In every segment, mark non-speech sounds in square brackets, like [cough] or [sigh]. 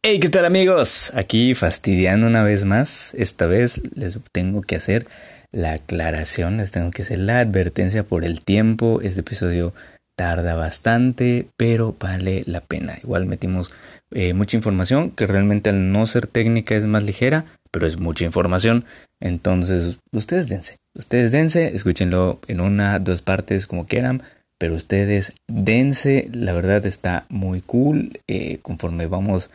Hey, ¿qué tal amigos? Aquí fastidiando una vez más. Esta vez les tengo que hacer la aclaración, les tengo que hacer la advertencia por el tiempo. Este episodio tarda bastante, pero vale la pena. Igual metimos eh, mucha información que realmente al no ser técnica es más ligera, pero es mucha información. Entonces, ustedes dense, ustedes dense, escúchenlo en una, dos partes como quieran pero ustedes dense, la verdad está muy cool, eh, conforme vamos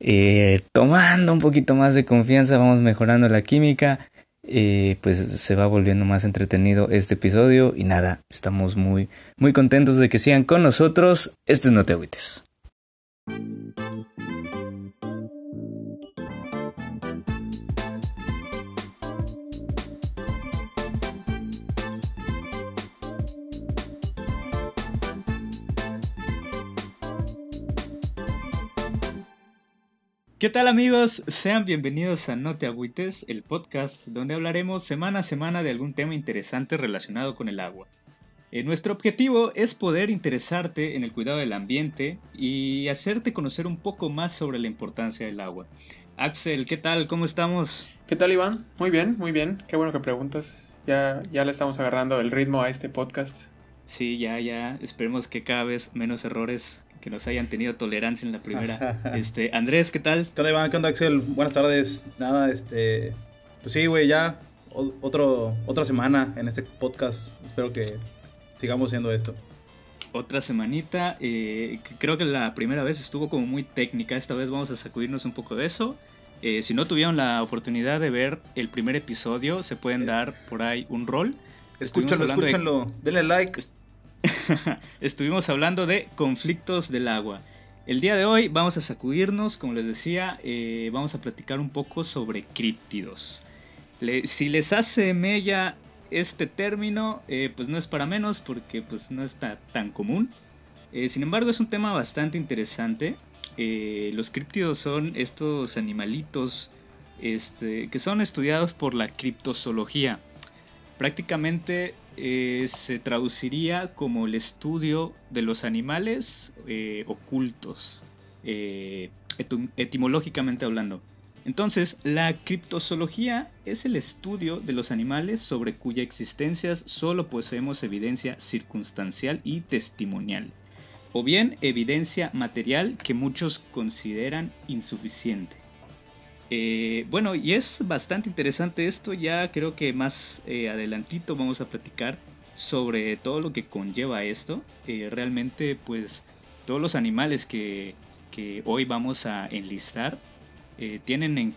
eh, tomando un poquito más de confianza, vamos mejorando la química, eh, pues se va volviendo más entretenido este episodio y nada, estamos muy, muy contentos de que sigan con nosotros, esto es No Te. ¿Qué tal amigos? Sean bienvenidos a No Te Agüites, el podcast donde hablaremos semana a semana de algún tema interesante relacionado con el agua. Eh, nuestro objetivo es poder interesarte en el cuidado del ambiente y hacerte conocer un poco más sobre la importancia del agua. Axel, ¿qué tal? ¿Cómo estamos? ¿Qué tal Iván? Muy bien, muy bien. Qué bueno que preguntas. Ya, ya le estamos agarrando el ritmo a este podcast. Sí, ya, ya. Esperemos que cada vez menos errores que nos hayan tenido tolerancia en la primera. [laughs] este, Andrés, ¿qué tal? ¿Qué onda, Iván? ¿Qué onda, Axel? Buenas tardes. Nada, este. Pues sí, güey, ya. Otro, otra semana en este podcast. Espero que sigamos haciendo esto. Otra semanita. Eh, creo que la primera vez estuvo como muy técnica. Esta vez vamos a sacudirnos un poco de eso. Eh, si no tuvieron la oportunidad de ver el primer episodio, se pueden dar por ahí un rol. Escúchanlo, escúchanlo. Denle like. [laughs] Estuvimos hablando de conflictos del agua. El día de hoy vamos a sacudirnos, como les decía, eh, vamos a platicar un poco sobre críptidos. si les hace mella este término, eh, pues no es para menos porque pues no está tan común. Eh, sin embargo, es un tema bastante interesante. los críptidos son estos animalitos este, que son estudiados por la criptozoología. Prácticamente eh, se traduciría como el estudio de los animales eh, ocultos, eh, etimológicamente hablando. Entonces, la criptozoología es el estudio de los animales sobre cuya existencia solo poseemos evidencia circunstancial y testimonial, o bien evidencia material que muchos consideran insuficiente. Eh, bueno, y es bastante interesante esto, ya creo que más eh, adelantito vamos a platicar sobre todo lo que conlleva esto. Eh, realmente, pues, todos los animales que, hoy vamos a enlistar tienen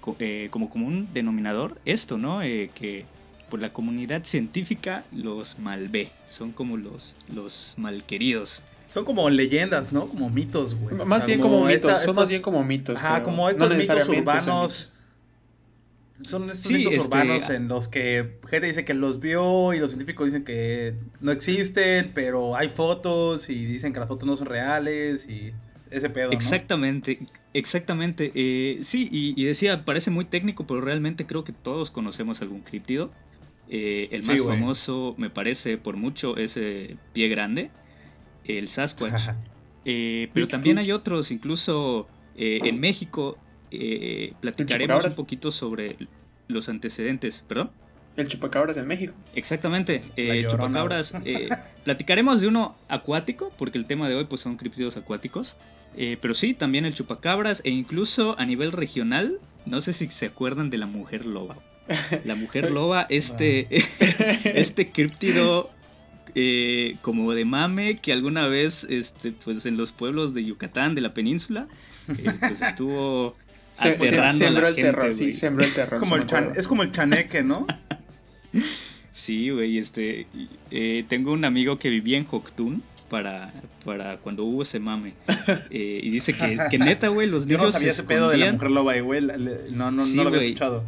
como común denominador esto, ¿no? que por la comunidad científica los malvé, son como los malqueridos. Son como leyendas, ¿no? Como mitos, güey. Más bien como, mitos, son más bien como mitos. Ajá, como estos mitos urbanos. Son, estos mitos este, urbanos en los que gente dice que los vio y los científicos dicen que no existen, pero hay fotos y dicen que las fotos no son reales y ese pedo. Exactamente, exactamente. Eh, sí, y, decía, parece muy técnico, pero realmente creo que todos conocemos algún críptido. Eh, el más famoso, me parece, por mucho, es eh, Pie Grande el Sasquatch. [laughs] Eh, pero también hay otros, incluso eh, en México eh, platicaremos un poquito sobre los antecedentes, ¿perdón? El chupacabras en México. Exactamente, chupacabras. [laughs] platicaremos de uno acuático, porque el tema de hoy pues son criptidos acuáticos. pero sí, también el chupacabras e incluso a nivel regional, no sé si se acuerdan de la mujer loba. La mujer [laughs] loba, este, este criptido eh, como de mame que alguna vez este, pues en los pueblos de Yucatán, de la península, eh, pues [laughs] estuvo sembró el terror, sí, sembró el terror. Es como el, es como el chaneque, ¿no? [laughs] sí, güey, este, eh, tengo un amigo que vivía en Joctún para, para cuando hubo ese mame. [laughs] y dice que, que neta, güey, los niños. Yo no sabía ese pedo de la mujer loba, güey. No, no, no lo había escuchado.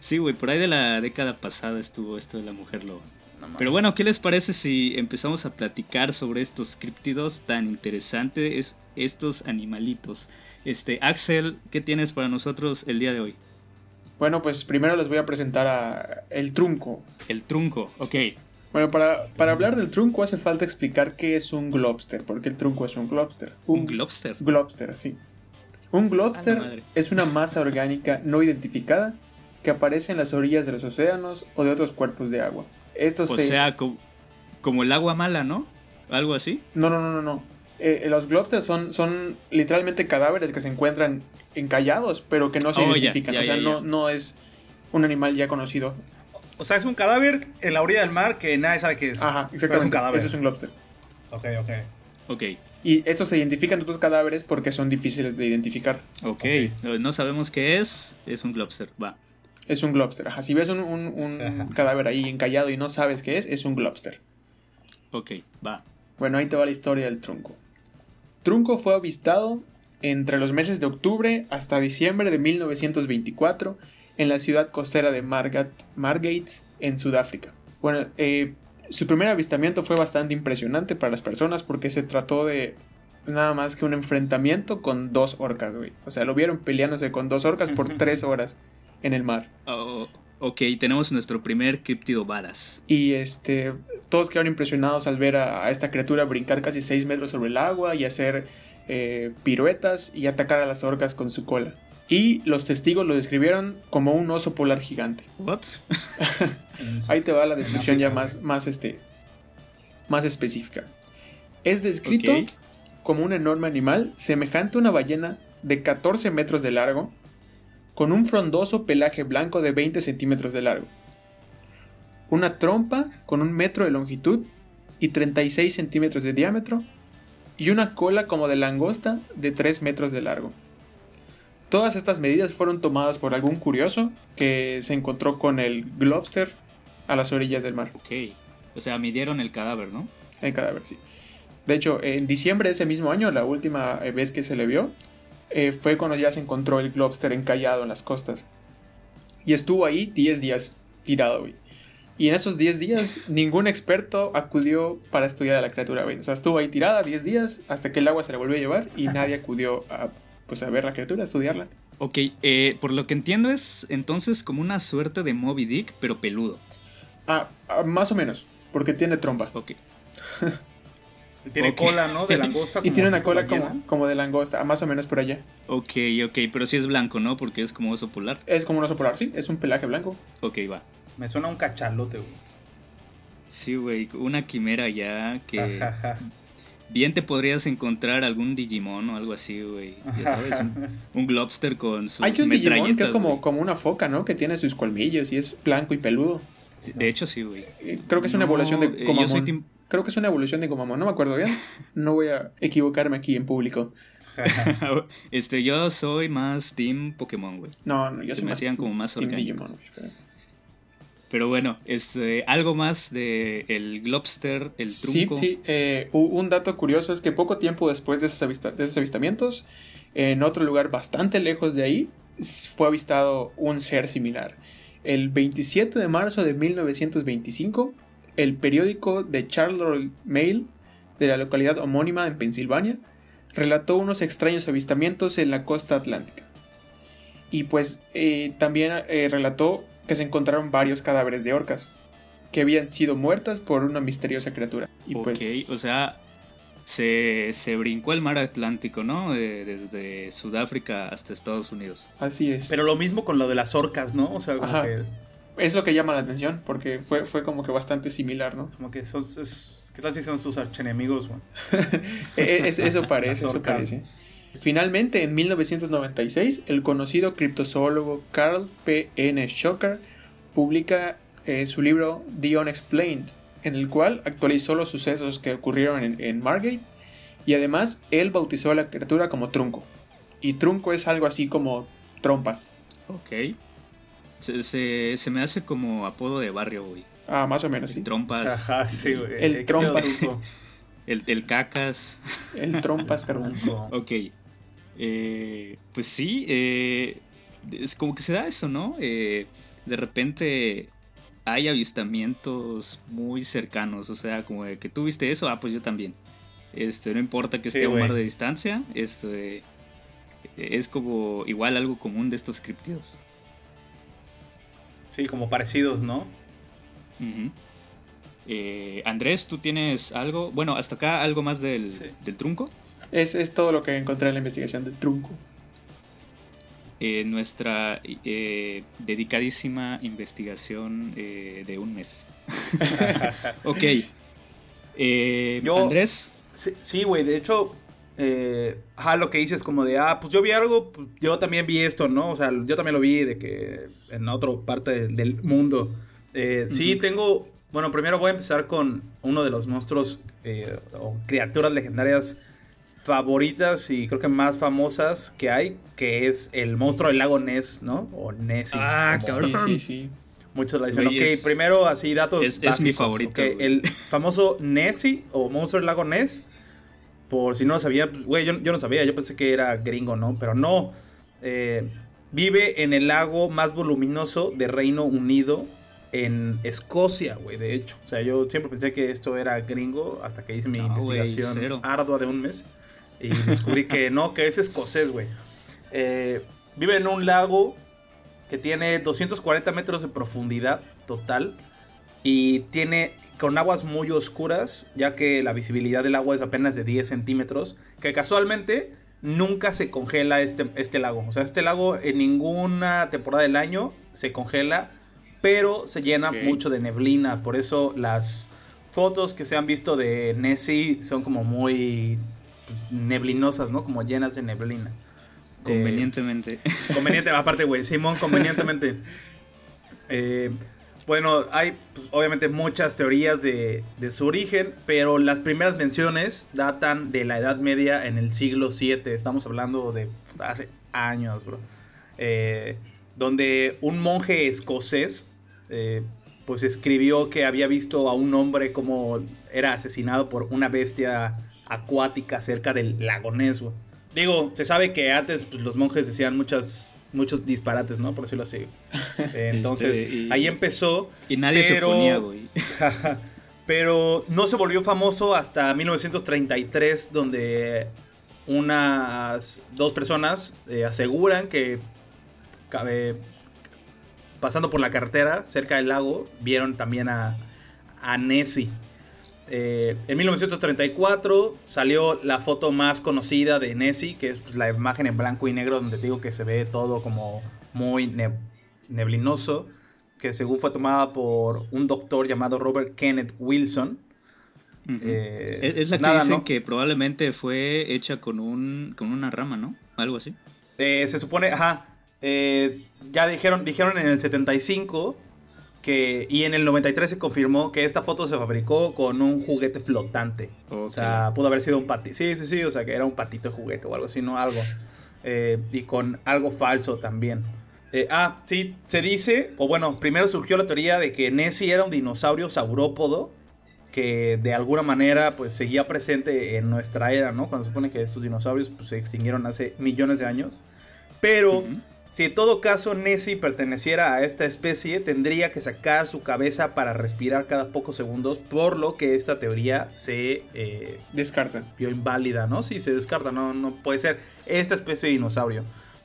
sí, güey, por ahí de la década pasada estuvo esto de la mujer loba. Pero bueno, ¿qué les parece si empezamos a platicar sobre estos criptidos tan interesantes, estos animalitos? Este, Axel, ¿qué tienes para nosotros el día de hoy? Bueno, pues primero les voy a presentar a el trunco. El trunco, ok. Bueno, para, para hablar del trunco hace falta explicar qué es un globster, porque el trunco es un globster. ¿Un, globster? Globster, sí. Un globster es una masa orgánica no identificada que aparece en las orillas de los océanos o de otros cuerpos de agua. Esto o sea, como, el agua mala, ¿no? ¿Algo así? No, no, no, no, no. Eh, los globsters son, son literalmente cadáveres que se encuentran encallados, pero que no se oh, identifican. o sea, no, no es un animal ya conocido. O sea, es un cadáver en la orilla del mar que nadie sabe qué es. Ajá, exactamente. Es un cadáver. Eso es un globster. Ok, ok. Ok. Y estos se identifican de otros cadáveres porque son difíciles de identificar. Ok, no sabemos qué es, es un globster, va. Es un globster, ajá. Si ves un, un, cadáver ahí encallado y no sabes qué es, es un globster. Ok, va. Bueno, ahí te va la historia del trunco. Trunco fue avistado entre los meses de octubre hasta diciembre de 1924 en la ciudad costera de Margate, en Sudáfrica. Bueno, eh, su primer avistamiento fue bastante impresionante para las personas porque se trató de nada más que un enfrentamiento con dos orcas, güey. O sea, lo vieron peleándose con dos orcas por [laughs] tres horas en el mar. Oh, ok, tenemos nuestro primer criptido balas. Y este, todos quedaron impresionados al ver a, esta criatura brincar casi seis metros sobre el agua y hacer eh, piruetas y atacar a las orcas con su cola. Y los testigos lo describieron como un oso polar gigante. ¿What? [laughs] Ahí te va la descripción ya más, más, este, más específica. Es descrito como un enorme animal semejante a una ballena de 14 metros de largo, con un frondoso pelaje blanco de 20 centímetros de largo. Una trompa con un metro de longitud y 36 centímetros de diámetro, y una cola como de langosta de 3 metros de largo. Todas estas medidas fueron tomadas por algún curioso que se encontró con el globster a las orillas del mar. Ok, o sea, midieron el cadáver, ¿no? El cadáver, sí. De hecho, en diciembre de ese mismo año, la última vez que se le vio, eh, fue cuando ya se encontró el globster encallado en las costas. Y estuvo ahí 10 días tirado, güey. Y en esos 10 días, [laughs] ningún experto acudió para estudiar a la criatura, güey. O sea, estuvo ahí tirada 10 días hasta que el agua se la volvió a llevar y nadie acudió a pues a ver la criatura, estudiarla. Ok, eh, por lo que entiendo es entonces como una suerte de Moby Dick, pero peludo. Ah, ah más o menos, porque tiene trompa. Ok. [laughs] tiene cola, ¿no? De [laughs] langosta. y tiene una cola como, como, de langosta, más o menos por allá. Ok, ok, pero sí es blanco, ¿no? Porque es como oso polar. Es como un oso polar, sí, es un pelaje blanco. Ok, va. Me suena un cachalote, güey. Sí, güey, una quimera ya que bien te podrías encontrar algún Digimon o algo así, güey. Ya sabes, un, [laughs] Globster con sus Hay un Digimon que es como, como una foca, ¿no? Que tiene sus colmillos y es blanco y peludo. de hecho, sí, güey. Eh, creo que es una evolución de Gomamon. Creo que es una evolución de Gomamon, no me acuerdo bien. No voy a equivocarme aquí en público. [laughs] este, yo soy más Team Pokémon, güey. No, no, yo soy me hacían como más team Digimon, pero bueno, este, algo más de el Globster, el trunco. Sí, sí. Eh, un dato curioso es que poco tiempo después de esos, de esos avistamientos, en otro lugar bastante lejos de ahí, fue avistado un ser similar. El 27 de marzo de 1925, el periódico The Charlotte Mail de la localidad homónima en Pensilvania relató unos extraños avistamientos en la costa atlántica. Y pues eh, también eh, relató que se encontraron varios cadáveres de orcas que habían sido muertas por una misteriosa criatura. Y ok, pues, o sea, se, brincó el mar Atlántico, ¿no? desde Sudáfrica hasta Estados Unidos. Así es. Pero lo mismo con lo de las orcas, ¿no? O sea, como que... Es lo que llama la atención, porque fue, fue como que bastante similar, ¿no? Como que esos, es, ¿qué tal si son sus archenemigos, [laughs] e, e, eso [laughs] parece, eso parece. Finalmente, en 1996, el conocido criptozoólogo Carl P. N. Schocker publica eh, su libro The Unexplained, en el cual actualizó los sucesos que ocurrieron en, Margate y además él bautizó a la criatura como Trunco. Y Trunco es algo así como trompas. Ok. Se, me hace como apodo de barrio, güey. Ah, más o menos, sí. Trompas. Ajá, sí, güey. El trompas. el, el cacas. El trompas, carbón. ok. Eh, pues sí, eh, es como que se da eso, ¿no? Eh, de repente hay avistamientos muy cercanos, o sea, como de que tú viste eso, ah, pues yo también. Este, no importa que esté a un mar de distancia, este, es como igual algo común de estos criptidos. Sí, como parecidos, ¿no? Andrés, ¿tú tienes algo? Bueno, hasta acá algo más del, del trunco. Es, todo lo que encontré en la investigación del trunco. eh, nuestra eh, dedicadísima investigación eh, de un mes. [laughs] ok. Andrés. Sí, güey, de hecho, ajá, lo que dices como de, ah, pues yo vi algo, pues yo también vi esto, ¿no? O sea, yo también lo vi de que en otra parte del mundo. Sí, tengo, bueno, primero voy a empezar con uno de los monstruos o criaturas legendarias favoritas y creo que más famosas que hay, que es el monstruo del lago Ness, ¿no? O Nessie. Ah, cabrón. Sí, sí, Muchos la dicen. ok, primero así datos. Es, mi favorito. el famoso Nessie o monstruo del lago Ness. Por si no lo sabía, pues, güey, yo, no sabía, yo pensé que era gringo, ¿no? Pero no. Eh, vive en el lago más voluminoso de Reino Unido en Escocia, güey, de hecho. O sea, yo siempre pensé que esto era gringo hasta que hice mi investigación ardua de un mes. Y descubrí que no, que es escocés, güey. Eh, vive en un lago que tiene 240 metros de profundidad total. Y tiene con aguas muy oscuras, ya que la visibilidad del agua es apenas de 10 centímetros. Que casualmente nunca se congela este, este lago. O sea, este lago en ninguna temporada del año se congela, pero se llena mucho de neblina. Por eso las fotos que se han visto de Nessie son como muy pues, neblinosas, ¿no? Como llenas de neblina. Convenientemente. Eh, conveniente, aparte, güey, Simón, convenientemente. [laughs] Eh, bueno, hay pues, obviamente muchas teorías de, su origen, pero las primeras menciones datan de la Edad Media en el siglo VII. Estamos hablando de hace años, bro. Eh, donde un monje escocés, pues escribió que había visto a un hombre como era asesinado por una bestia acuática cerca del lago Ness, Digo, se sabe que antes pues, los monjes decían muchas, muchos disparates, ¿no? Por decirlo así. [laughs] Entonces, este, ahí empezó. Y nadie se oponía, güey. [laughs] pero no se volvió famoso hasta 1933, donde unas dos personas eh, aseguran que pasando por la carretera cerca del lago vieron también a, a Nessie. Eh, en 1934 salió la foto más conocida de Nessie, que es pues, la imagen en blanco y negro donde te digo que se ve todo como muy neblinoso, que según fue tomada por un doctor llamado Robert Kenneth Wilson. Eh, es la que dicen que probablemente fue hecha con, un, con una rama, ¿no? Algo así. Eh, se supone, ajá. ya dijeron, dijeron en el 75 y en el 93 se confirmó que esta foto se fabricó con un juguete flotante. O sea, pudo haber sido un patito. Sí, sí, sí, o sea, que era un patito de juguete o algo así, no algo. Eh, y con algo falso también. Eh, ah, sí, se dice, o bueno, primero surgió la teoría de que Nessie era un dinosaurio saurópodo que de alguna manera pues seguía presente en nuestra era, ¿no? Cuando se supone que estos dinosaurios pues, se extinguieron hace millones de años. Pero si en todo caso Nessie perteneciera a esta especie, tendría que sacar su cabeza para respirar cada pocos segundos, por lo que esta teoría se eh, descarta. Vio inválida, ¿no? Sí, se descarta, no, no puede ser esta especie de dinosaurio.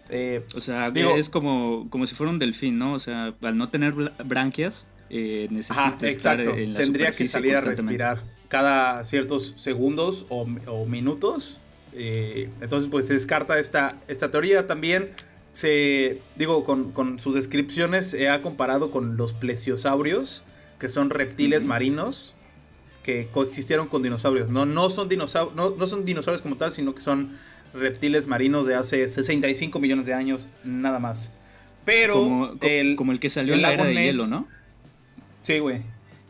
Eh, o sea, es como, como si fuera un delfín, ¿no? O sea, al no tener branquias, eh, necesita estar en la Tendría que salir a respirar cada ciertos segundos o, minutos. Eh, entonces, pues se descarta esta, esta teoría también se, digo, con, sus descripciones se ha comparado con los plesiosaurios, que son reptiles marinos que coexistieron con dinosaurios. No, no, son dinosaurios, no, son dinosaurios como tal, sino que son reptiles marinos de hace 65 millones de años, nada más. Pero como el, como el que salió en la era de hielo, ¿no? Sí, güey.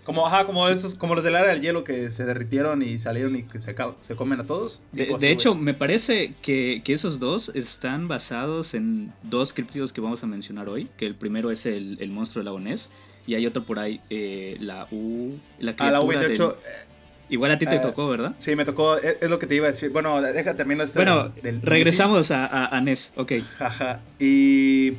Como, ajá, como esos, como los del área del hielo que se derritieron y salieron y que se, se comen a todos. De, hecho, me parece que, esos dos están basados en dos críptidos que vamos a mencionar hoy. Que el primero es el, monstruo del lago Ness. Y hay otro por ahí, eh, la U. La ah, la U28. Eh, igual a ti te eh, tocó, ¿verdad? Sí, me tocó, es, lo que te iba a decir. Bueno, déjate también este. Bueno, regresamos a, a, a, Ness, ok. Jaja. Y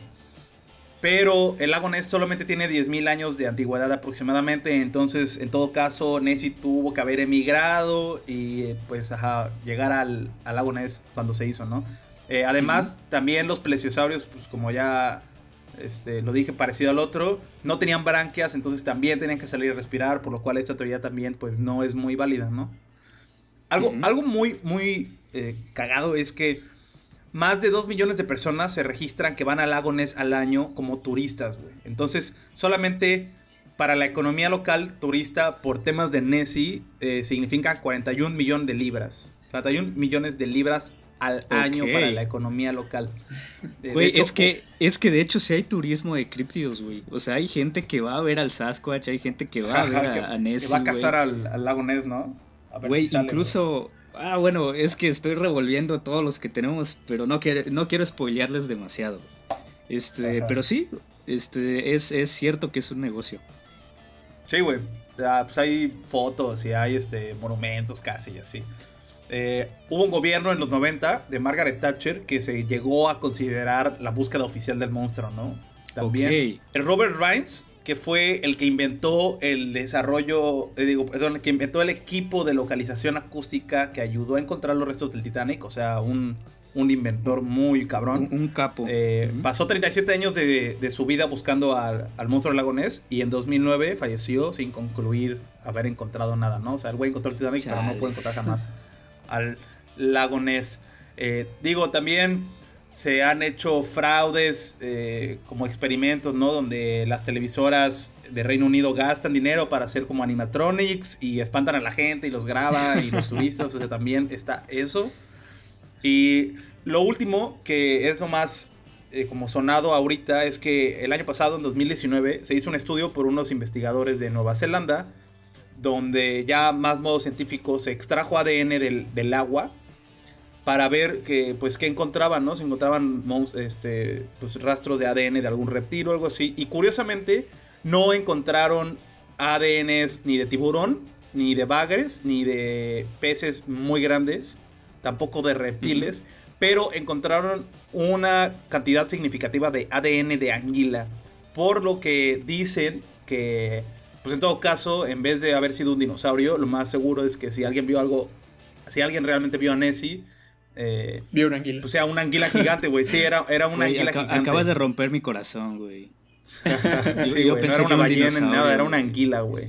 pero el lago Ness solamente tiene 10.000 años de antigüedad aproximadamente. Entonces, en todo caso, Nessie tuvo que haber emigrado y pues ajá, llegar al, lago Ness cuando se hizo, ¿no? Eh, además, también los plesiosaurios, pues como ya este, lo dije parecido al otro, no tenían branquias, entonces también tenían que salir a respirar, por lo cual esta teoría también pues no es muy válida, ¿no? Algo, algo muy, muy eh, cagado es que más de 2 millones de personas se registran que van al lago Ness al año como turistas, güey. Entonces, solamente para la economía local, turista, por temas de Nessie, eh, significa 41 millones de libras. 41 millones de libras al año para la economía local. Güey, es que, es que de hecho sí hay turismo de críptidos, güey. O sea, hay gente que va a ver al Sasquatch, hay gente que va a [laughs] ver a, Nessie. Que va a cazar al, lago Ness, ¿no? Güey, incluso... Ah, bueno, es que estoy revolviendo todos los que tenemos, pero no quiero, no quiero spoilearles demasiado. Este, pero sí, este, es, es cierto que es un negocio. Sí, güey. pues hay fotos y hay este, monumentos casi y así. Eh, hubo un gobierno en los 90 de Margaret Thatcher que se llegó a considerar la búsqueda oficial del monstruo, ¿no? También. El Robert Rines, que fue el que inventó el desarrollo, eh, digo, perdón, el que inventó el equipo de localización acústica que ayudó a encontrar los restos del Titanic, o sea, un, un inventor muy cabrón. Un, capo. Eh, pasó 37 años de, su vida buscando al, monstruo del lago Ness y en 2009 falleció sin concluir haber encontrado nada, ¿no? O sea, el güey encontró el Titanic, pero no puede encontrar jamás al lago Ness. Eh, digo, también se han hecho fraudes eh, como experimentos, ¿no? Donde las televisoras de Reino Unido gastan dinero para hacer como animatronics y espantan a la gente y los graban y los [laughs] turistas, o sea, también está eso. Y lo último, que es lo más eh, como sonado ahorita, es que el año pasado, en 2019, se hizo un estudio por unos investigadores de Nueva Zelanda, donde ya más modo científico se extrajo ADN del, agua para ver que, pues, qué encontraban, ¿no? Se encontraban este, pues, rastros de ADN de algún reptil o algo así. Y curiosamente, no encontraron ADNs ni de tiburón, ni de bagres, ni de peces muy grandes tampoco de reptiles, pero encontraron una cantidad significativa de ADN de anguila, por lo que dicen que, pues en todo caso, en vez de haber sido un dinosaurio, lo más seguro es que si alguien vio algo, si alguien realmente vio a Nessie, eh, vio una anguila. O sea, una anguila gigante, güey. Sí, era, era una anguila gigante. Acabas de romper mi corazón, güey. [laughs] sí, yo, pensé no era una ballena, nada, era una anguila, güey.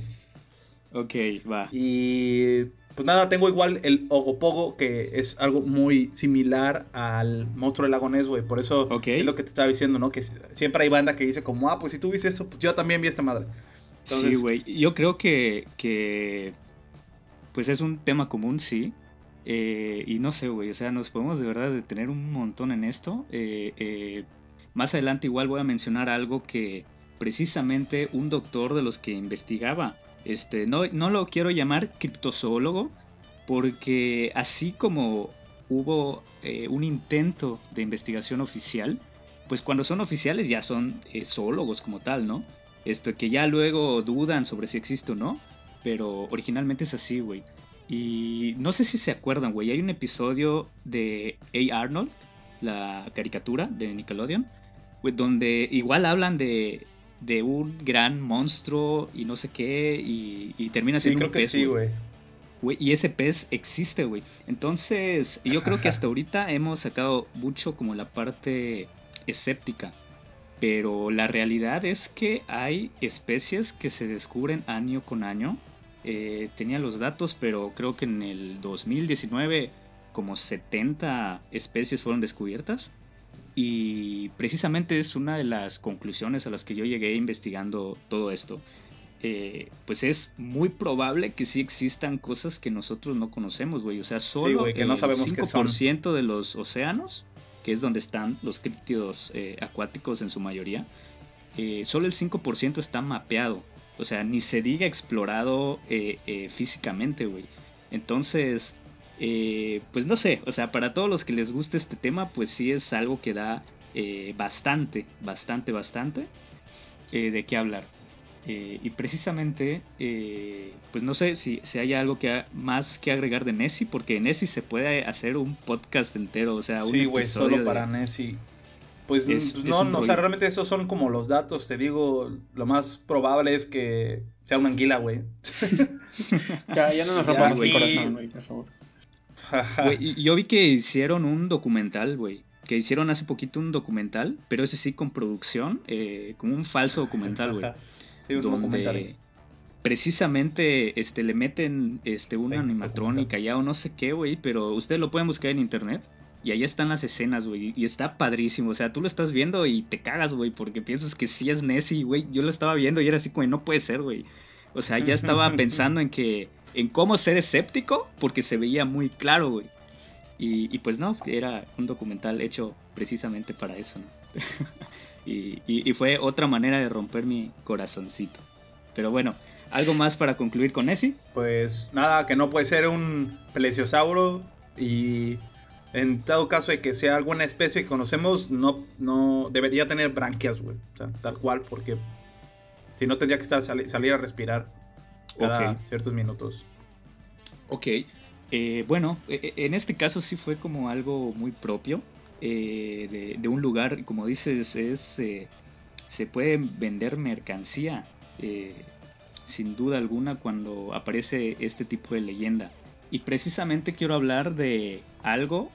Ok, va. Y pues nada, tengo igual el Ogopogo, que es algo muy similar al monstruo del lago Ness, güey. Por eso es lo que te estaba diciendo, ¿no? Que siempre hay banda que dice como, ah, pues si tú viste eso, pues yo también vi esta madre. Sí, güey. Yo creo que, que, pues es un tema común, sí. Eh, y no sé, güey, o sea, nos podemos de verdad detener un montón en esto. Eh, eh, más adelante igual voy a mencionar algo que precisamente un doctor de los que investigaba este, no, no lo quiero llamar criptozoólogo, porque así como hubo un intento de investigación oficial, pues cuando son oficiales ya son zoólogos como tal, ¿no? Esto que ya luego dudan sobre si existe o no, pero originalmente es así, güey. Y no sé si se acuerdan, güey, hay un episodio de A. Arnold, la caricatura de Nickelodeon, donde igual hablan de de un gran monstruo y no sé qué y, termina siendo un pez. güey. Y ese pez existe, güey. Entonces, yo creo que hasta ahorita hemos sacado mucho como la parte escéptica. Pero la realidad es que hay especies que se descubren año con año. Eh, tenía los datos, pero creo que en el 2019 como 70 especies fueron descubiertas. Y precisamente es una de las conclusiones a las que yo llegué investigando todo esto. Eh, pues es muy probable que sí existan cosas que nosotros no conocemos, güey. O sea, solo el 5% de los océanos, que es donde están los críptidos eh, acuáticos en su mayoría, eh, solo el 5% está mapeado. O sea, ni se diga explorado físicamente, güey. Entonces, eh, pues no sé, o sea, para todos los que les guste este tema, pues sí es algo que da eh, bastante, bastante, bastante eh, de qué hablar. y precisamente, pues no sé si, si hay algo que más que agregar de Nessie, porque Nessie se puede hacer un podcast entero, o sea, un Sí, güey, solo para Nessie. Pues, pues no, no o sea, realmente esos son como los datos, te digo, lo más probable es que sea una anguila, güey. [laughs] ya, ya, no nos rompamos el corazón, güey, por favor. Yo vi que hicieron un documental, güey. Que hicieron hace poquito un documental, pero ese sí con producción, eh, como un falso documental, güey. [laughs] sí, un donde precisamente este, le meten este, una animatrónica ya o no sé qué, güey, pero ustedes lo pueden buscar en internet Y ahí están las escenas, güey. Y está padrísimo. O sea, tú lo estás viendo y te cagas, güey, porque piensas que sí es Nessie, güey. Yo lo estaba viendo y era así como, no puede ser, güey. O sea, ya estaba [laughs] pensando en que, en cómo ser escéptico, porque se veía muy claro, güey. Y, pues no, era un documental hecho precisamente para eso, ¿no? [laughs] y, y, fue otra manera de romper mi corazoncito. Pero bueno, ¿algo más para concluir con Nessie? Pues nada, que no puede ser un plesiosauro y en todo caso de que sea alguna especie que conocemos, no, no debería tener branquias, güey. O sea, tal cual, porque si no tendría que estar salir a respirar cada ciertos minutos. Ok. Eh, bueno, e, e, en este caso sí fue como algo muy propio eh, de, un lugar, como dices, es eh, se puede vender mercancía sin duda alguna cuando aparece este tipo de leyenda. Y precisamente quiero hablar de algo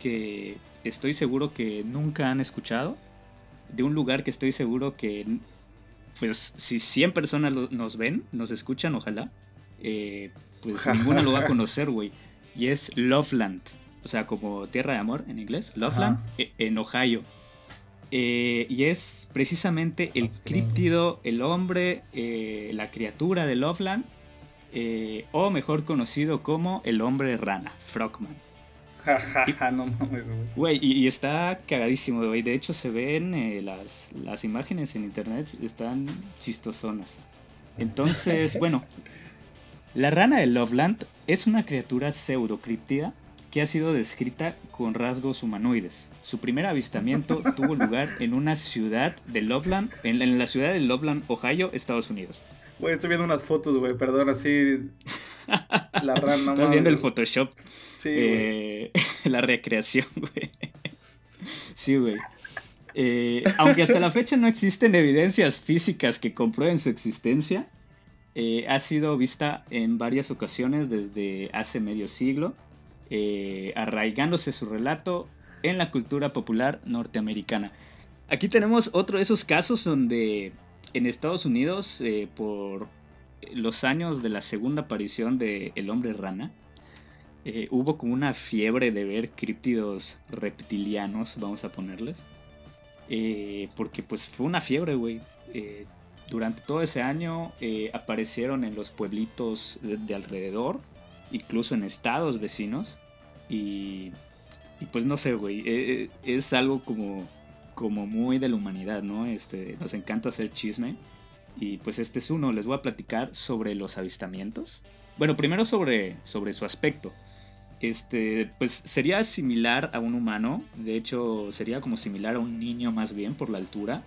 que estoy seguro que nunca han escuchado, de un lugar que estoy seguro que, pues si 100 personas nos ven, nos escuchan, ojalá, eh, pues ninguna lo va a [laughs] conocer, güey. Y es Loveland. O sea, como Tierra de Amor en inglés. Loveland, e, en Ohio. Eh, y es precisamente el críptido, el hombre, eh, la criatura de Loveland. O mejor conocido como el hombre rana, Frogman. no mames, güey. y, está cagadísimo, güey. De hecho, se ven las, las imágenes en internet, están chistosonas. Entonces, [laughs] bueno, la rana de Loveland es una criatura pseudocriptida que ha sido descrita con rasgos humanoides. Su primer avistamiento tuvo lugar en una ciudad de Loveland, en, la ciudad de Loveland, Ohio, Estados Unidos. Güey, estoy viendo unas fotos, güey, perdón, así. La [laughs] rana, Estás viendo el Photoshop. Sí. Eh, [laughs] la recreación, güey. Sí, güey. Eh, aunque hasta la fecha no existen evidencias físicas que comprueben su existencia, eh, ha sido vista en varias ocasiones desde hace medio siglo, eh, arraigándose su relato en la cultura popular norteamericana. Aquí tenemos otro de esos casos donde en Estados Unidos, eh, por los años de la segunda aparición de El hombre rana, hubo como una fiebre de ver críptidos reptilianos, vamos a ponerles. porque pues fue una fiebre, güey durante todo ese año eh, aparecieron en los pueblitos de, alrededor, incluso en estados vecinos. Y, pues no sé, güey, eh, eh, es algo como, como muy de la humanidad, ¿no? Este, nos encanta hacer chisme. Y pues este es uno, les voy a platicar sobre los avistamientos. Bueno, primero sobre, sobre su aspecto. Este, pues sería similar a un humano, de hecho sería como similar a un niño más bien por la altura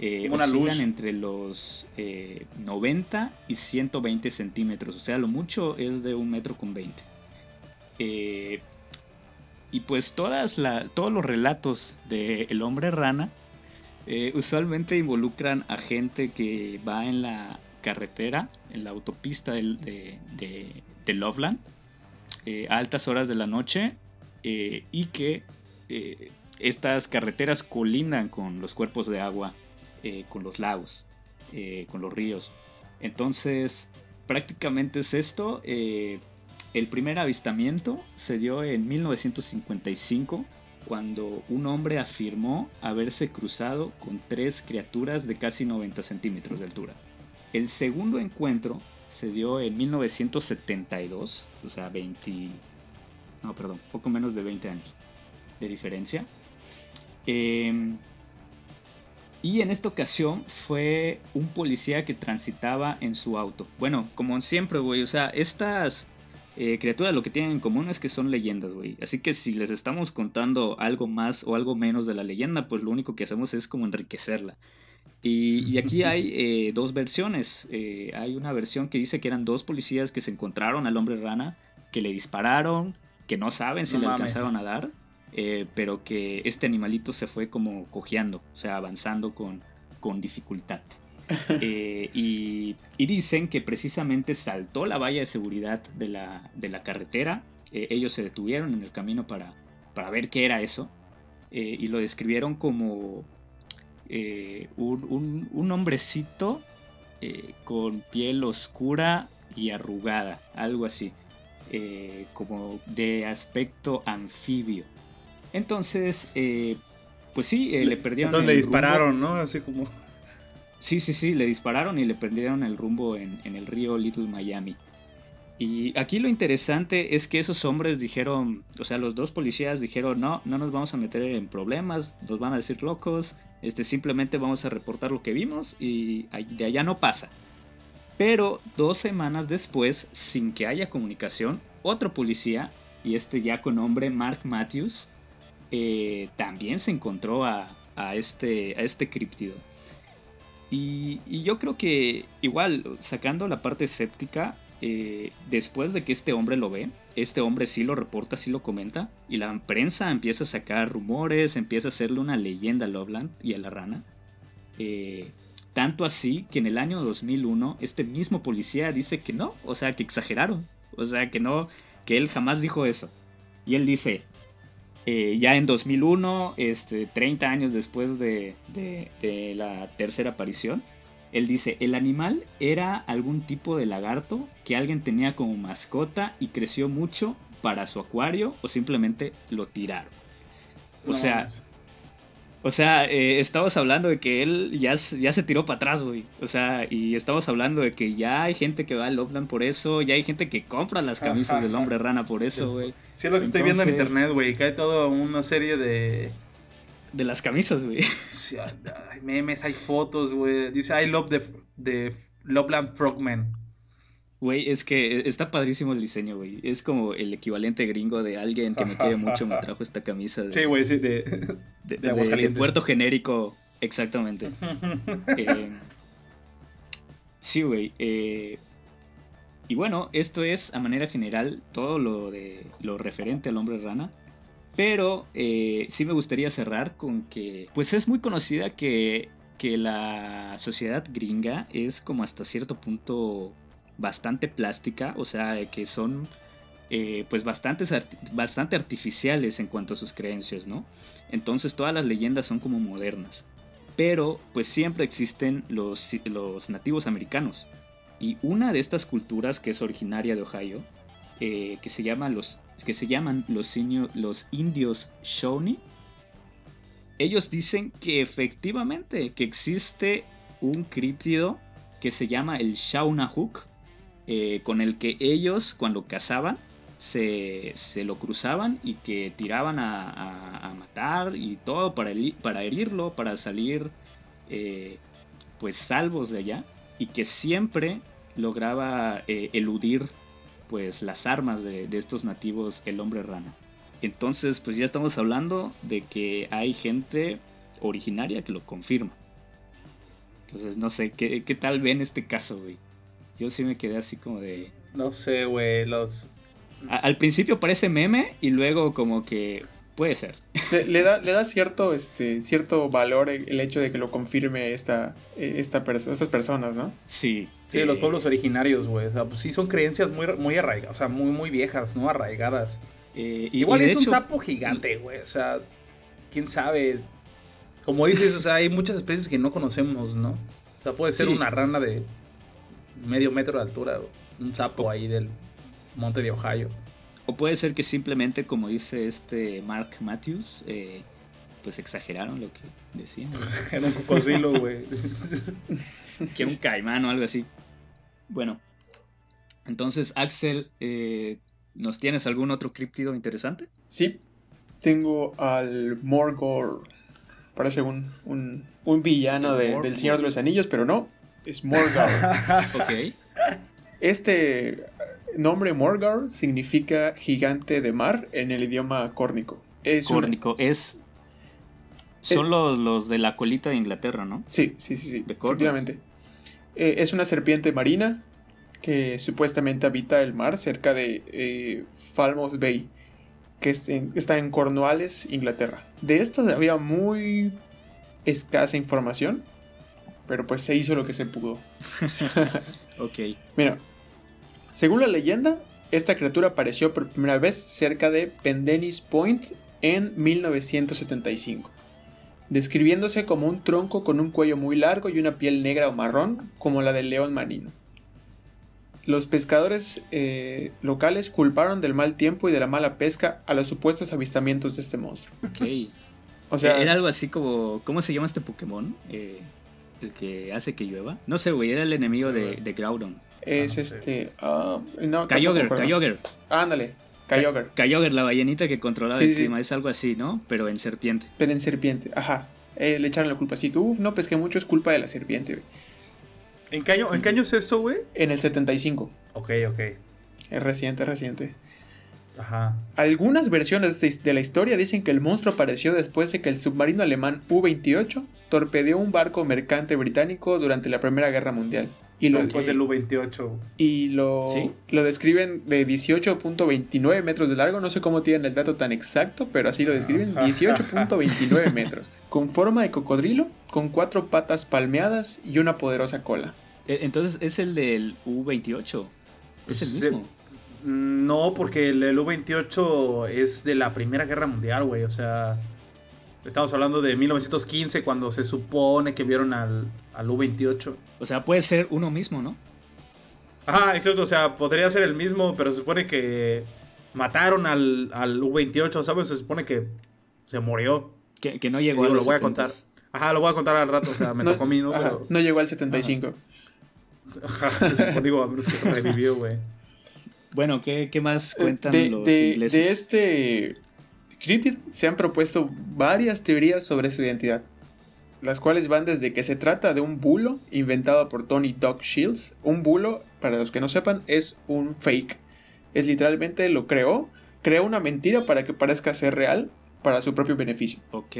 eh, oscilan entre los 90 eh, y 120 centímetros. O sea, lo mucho es de un metro con 20. Eh, y pues todas todos los relatos de El hombre rana eh, usualmente involucran a gente que va en la carretera, en la autopista de, Loveland, a altas horas de la noche y que estas carreteras colindan con los cuerpos de agua eh, con los lagos, eh, con los ríos. Entonces, prácticamente es esto. El primer avistamiento se dio en 1955 cuando un hombre afirmó haberse cruzado con tres criaturas de casi 90 centímetros de altura. El segundo encuentro se dio en 1972, o sea, 20... No, perdón, poco menos de 20 años de diferencia. Eh, y en esta ocasión fue un policía que transitaba en su auto. Bueno, como siempre, güey, o sea, estas eh, criaturas lo que tienen en común es que son leyendas, güey. Así que si les estamos contando algo más o algo menos de la leyenda, pues lo único que hacemos es como enriquecerla. Y, aquí hay [laughs] eh, dos versiones. Eh, hay una versión que dice que eran dos policías que se encontraron al hombre rana, que le dispararon, que no saben si le alcanzaron a dar. Eh, pero que este animalito se fue como cojeando, o sea, avanzando con, con dificultad. [laughs] Eh, y, dicen que precisamente saltó la valla de seguridad de la, de la carretera, eh, ellos se detuvieron en el camino para, para ver qué era eso, y lo describieron como un, un, hombrecito con piel oscura y arrugada, algo así, como de aspecto anfibio. Entonces, eh, pues sí, le perdieron. Entonces le dispararon, ¿no? Así como. Sí, sí, sí, le dispararon y le perdieron el rumbo en, el río Little Miami. Y aquí lo interesante es que esos hombres dijeron, o sea, los dos policías dijeron, no, no nos vamos a meter en problemas, nos van a decir locos, este, simplemente vamos a reportar lo que vimos y de allá no pasa. Pero dos semanas después, sin que haya comunicación, otro policía, y este ya con nombre Mark Matthews, eh, también se encontró a, este, a este críptido. Y, yo creo que igual, sacando la parte escéptica, eh, después de que este hombre lo ve, este hombre sí lo reporta, sí lo comenta, y la prensa empieza a sacar rumores, empieza a hacerle una leyenda a Loveland y a la rana. Eh, tanto así que en el año 2001 este mismo policía dice que no, o sea, que exageraron, o sea, que no, que él jamás dijo eso. Y él dice, eh, ya en 2001, este, 30 años después de la tercera aparición, él dice, el animal era algún tipo de lagarto que alguien tenía como mascota y creció mucho para su acuario o simplemente lo tiraron. O sea, o sea, eh, estamos hablando de que él ya, ya se tiró para atrás, güey. O sea, y estamos hablando de que ya hay gente que va al Loveland por eso, ya hay gente que compra las camisas del hombre rana por eso, güey. Sí, es lo que estoy viendo en internet, güey. Cae toda una serie de de las camisas, güey. hay memes, hay fotos, güey. Dice I love the, the Loveland Frogman. Güey, es que está padrísimo el diseño, güey. Es como el equivalente gringo de alguien que me quiere mucho me trajo esta camisa. De, sí, güey, sí, de, de, de, puerto genérico, exactamente. [laughs] Eh, sí, güey. Eh, y bueno, esto es a manera general todo lo de lo referente al hombre rana. Pero eh, sí me gustaría cerrar con que, pues es muy conocida que, que la sociedad gringa es como hasta cierto punto bastante plástica, o sea, que son eh, pues bastante artificiales en cuanto a sus creencias, ¿no? Entonces todas las leyendas son como modernas. Pero pues siempre existen los, los nativos americanos. Y una de estas culturas que es originaria de Ohio eh, que, se llaman los, que se llaman los, indios Shawnee. Ellos dicen que efectivamente que existe un críptido que se llama el Shawnahuk, eh, con el que ellos cuando cazaban se, se, lo cruzaban y que tiraban a, matar y todo para, para herirlo, para salir eh, pues salvos de allá y que siempre lograba eludir pues las armas de, estos nativos, el hombre rana. Entonces, pues ya estamos hablando de que hay gente originaria que lo confirma. Entonces, no sé, ¿qué, tal ven este caso, güey? Yo sí me quedé así como de... No sé, güey, los... al principio parece meme y luego como que puede ser. Le, [laughs] da, le da cierto, este, cierto valor el hecho de que lo confirme esta, esta estas personas, ¿no? Sí, Sí, los pueblos originarios, güey. O sea, pues sí son creencias muy, muy arraigadas, o sea, muy, muy viejas, ¿no? Arraigadas. Eh, Igual es un sapo gigante, güey. O sea, quién sabe. Como dices, o sea, hay muchas especies que no conocemos, ¿no? O sea, puede ser una rana de medio metro de altura, un sapo ahí del monte de Ohio. O puede ser que simplemente, como dice este Mark Matthews, eh, pues exageraron lo que decían. [laughs] Era un cocodrilo, [laughs] güey. que era un caimán o algo así. Bueno, entonces, Axel, eh, ¿nos tienes algún otro críptido interesante? Sí, tengo al Morgor. Parece un, un, villano del Señor de los Anillos, pero no, es Morgor. [laughs] ok. Este nombre Morgar significa gigante de mar en el idioma córnico. Es córnico, es son los, los, de la colita de Inglaterra, ¿no? Sí, sí, sí, sí. Efectivamente. Eh, es una serpiente marina que supuestamente habita el mar cerca de eh, Falmouth Bay, que está en Cornwalles, Inglaterra. De estas había muy escasa información, pero pues se hizo lo que se pudo. [laughs] ok. Mira, según la leyenda, esta criatura apareció por primera vez cerca de Pendennis Point en 1975 describiéndose como un tronco con un cuello muy largo y una piel negra o marrón, como la del león marino. los pescadores eh, locales culparon del mal tiempo y de la mala pesca a los supuestos avistamientos de este monstruo. Ok. O sea, era algo así como. ¿Cómo se llama este Pokémon? Eh, el que hace que llueva. No sé, güey, era el enemigo de, de Groudon. Es este. Uh, no, Kyogre, Kyogre. Ándale, Kyogre. Kyogre, la ballenita que controlaba el clima. Es algo así, ¿no? Pero en serpiente. Pero en serpiente, ajá. Eh, le echaron la culpa así que, uff, no pesqué mucho, es culpa de la serpiente, güey. ¿En qué año, ¿en qué año es esto, güey? En el 75. Ok, ok. Es reciente, es reciente. Ajá. Algunas versiones de la historia dicen que el monstruo apareció después de que el submarino alemán U-28 torpedeó un barco mercante británico durante la Primera Guerra Mundial. Y lo, después del U-28. Y lo, lo describen de 18.29 metros de largo. No sé cómo tienen el dato tan exacto, pero así lo describen. [laughs] 18.29 metros. Con forma de cocodrilo, con cuatro patas palmeadas y una poderosa cola. E, entonces es el del U-28. Es el mismo. No, porque el, U-28 es de la Primera Guerra Mundial, güey. O sea, estamos hablando de 1915 cuando se supone que vieron al, al U-28. O sea, puede ser uno mismo, ¿no? Ajá, exacto. O sea, podría ser el mismo, pero se supone que mataron al, al U-28, ¿sabes? Se supone que se murió. Que, no llegó a los Lo voy a contar. Ajá, lo voy a contar al rato. O sea, me [laughs] tocó a mí, ¿no? no llegó al 75. Ajá, se supone, digo, a menos que revivió, güey. Bueno, ¿qué, más eh, cuentan los ingleses? De este cryptid se han propuesto varias teorías sobre su identidad, las cuales van desde que se trata de un bulo inventado por Tony Doc Shields. Un bulo, para los que no sepan, es un fake. Es literalmente lo creó, creó una mentira para que parezca ser real para su propio beneficio. Ok.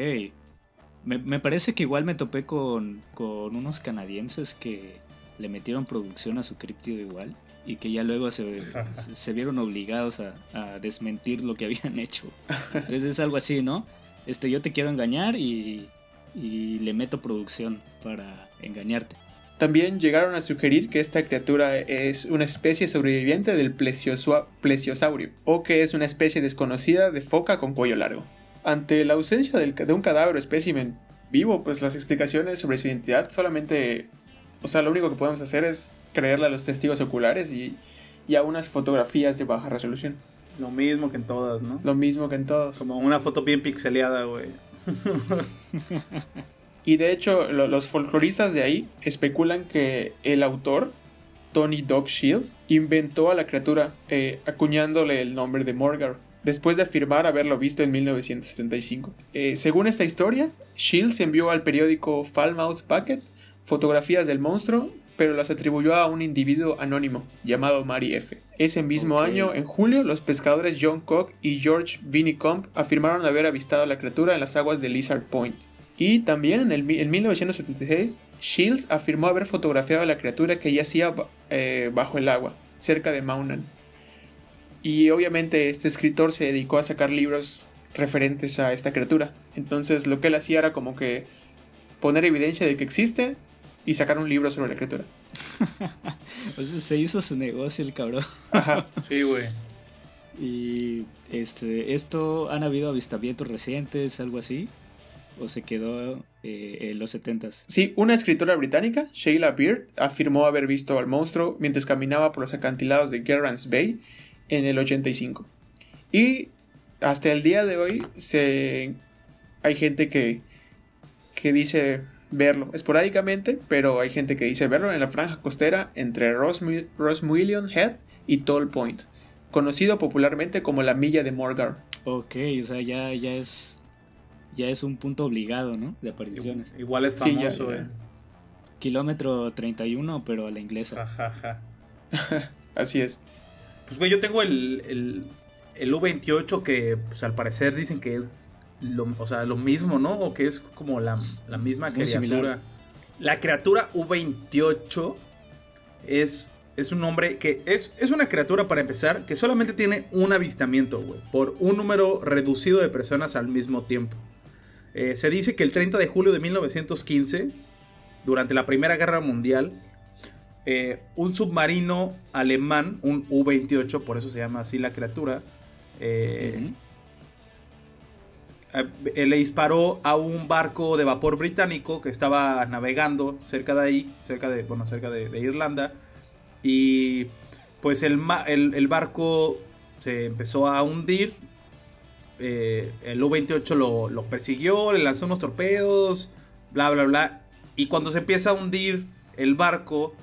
Me, parece que igual me topé con, con unos canadienses que le metieron producción a su criptido igual y que ya luego se, se vieron obligados a, desmentir lo que [laughs] habían hecho. Entonces es algo así, ¿no? Este, yo te quiero engañar y, y le meto producción para engañarte. También llegaron a sugerir que esta criatura es una especie sobreviviente del plesiosaurio o que es una especie desconocida de foca con cuello largo. Ante la ausencia de un cadáver o espécimen vivo, pues las explicaciones sobre su identidad solamente o sea, lo único que podemos hacer es creerle a los testigos oculares y, a unas fotografías de baja resolución. Lo mismo que en todas, ¿no? Lo mismo que en todas. Como una foto bien pixeleada, güey. [laughs] y de hecho, los folcloristas de ahí especulan que el autor, Tony Dog Shields, inventó a la criatura eh, acuñándole el nombre de Morgar, después de afirmar haberlo visto en 1975. Eh, según esta historia, Shields envió al periódico Falmouth Packet fotografías del monstruo, pero las atribuyó a un individuo anónimo llamado Mary F. Ese mismo año, en julio, los pescadores John Cock y George Vinicomp afirmaron haber avistado a la criatura en las aguas de Lizard Point. Y también en, el, en 1976, Shields afirmó haber fotografiado a la criatura que yacía eh, bajo el agua, cerca de Maunan. Y obviamente este escritor se dedicó a sacar libros referentes a esta criatura. Entonces lo que él hacía era como que poner evidencia de que existe, y sacar un libro sobre la criatura. [laughs] o sea, se hizo su negocio el cabrón. Ajá. [laughs] Sí, güey. Y este, esto han habido avistamientos recientes, algo así, o se quedó eh, en los 70s. Sí, una escritora británica, Sheila Beard, afirmó haber visto al monstruo mientras caminaba por los acantilados de Gerrans Bay en el 85. Y hasta el día de hoy se hay gente que que dice verlo esporádicamente, pero hay gente que dice verlo en la franja costera entre Rosmullion Head y Toll Point, conocido popularmente como la milla de Morgar. Ok, o sea, ya, ya es ya es un punto obligado, ¿no? De apariciones. Igual es famoso, eh. Kilómetro 31, pero a la inglesa. [laughs] Así es. Pues güey, yo tengo el, el, el U28 que pues al parecer dicen que lo, o sea, lo mismo, ¿no? O que es como la, misma criatura. La criatura U28 es, es un nombre que es, es una criatura, para empezar, que solamente tiene un avistamiento, güey, por un número reducido de personas al mismo tiempo. Eh, se dice que el 30 de julio de 1915, durante la Primera Guerra Mundial, eh, un submarino alemán, un U-28, por eso se llama así la criatura, eh, eh, le disparó a un barco de vapor británico que estaba navegando cerca de ahí, cerca de, bueno, cerca de, Irlanda. Y pues el, el, barco se empezó a hundir. Eh, el U-28 lo, lo, persiguió, le lanzó unos torpedos, bla, bla, bla. Y cuando se empieza a hundir el barco,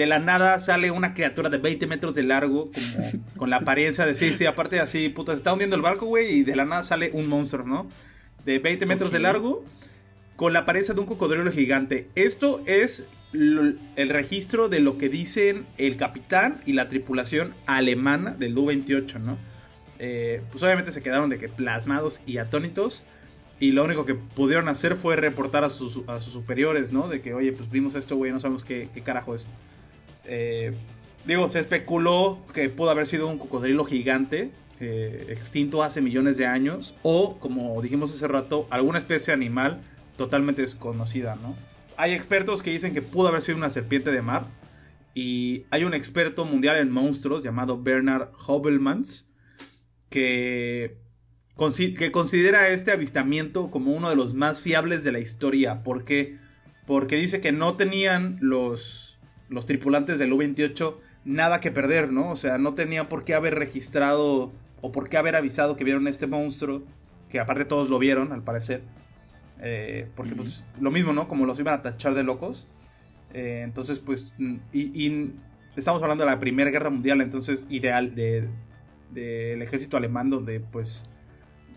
de la nada sale una criatura de 20 metros de largo, como [laughs] con la apariencia de sí, sí, aparte así, puta, se está hundiendo el barco, güey, y de la nada sale un monstruo, ¿no? De 20 metros de largo, con la apariencia de un cocodrilo gigante. Esto es el registro de lo que dicen el capitán y la tripulación alemana del U-28, ¿no? Eh, pues obviamente se quedaron de que plasmados y atónitos. Y lo único que pudieron hacer fue reportar a sus, superiores, ¿no? De que, oye, pues vimos esto, güey, no sabemos qué, carajo es. Eh, digo, se especuló que pudo haber sido un cocodrilo gigante, eh, extinto hace millones de años. O, como dijimos hace rato, alguna especie animal totalmente desconocida, ¿no? hay expertos que dicen que pudo haber sido una serpiente de mar. Y hay un experto mundial en monstruos llamado Bernard Hobelmans que, que considera este avistamiento como uno de los más fiables de la historia. ¿Por qué? Porque dice que no tenían los, los tripulantes del U-28 nada que perder, ¿no? O sea, no tenían por qué haber registrado o por qué haber avisado que vieron este monstruo, que aparte todos lo vieron, al parecer. Eh, porque pues lo mismo, ¿no? Como los iban a tachar de locos. Eh, entonces, pues, mm, y, estamos hablando de la Primera Guerra Mundial, entonces, ideal del de, ejército alemán, donde, pues,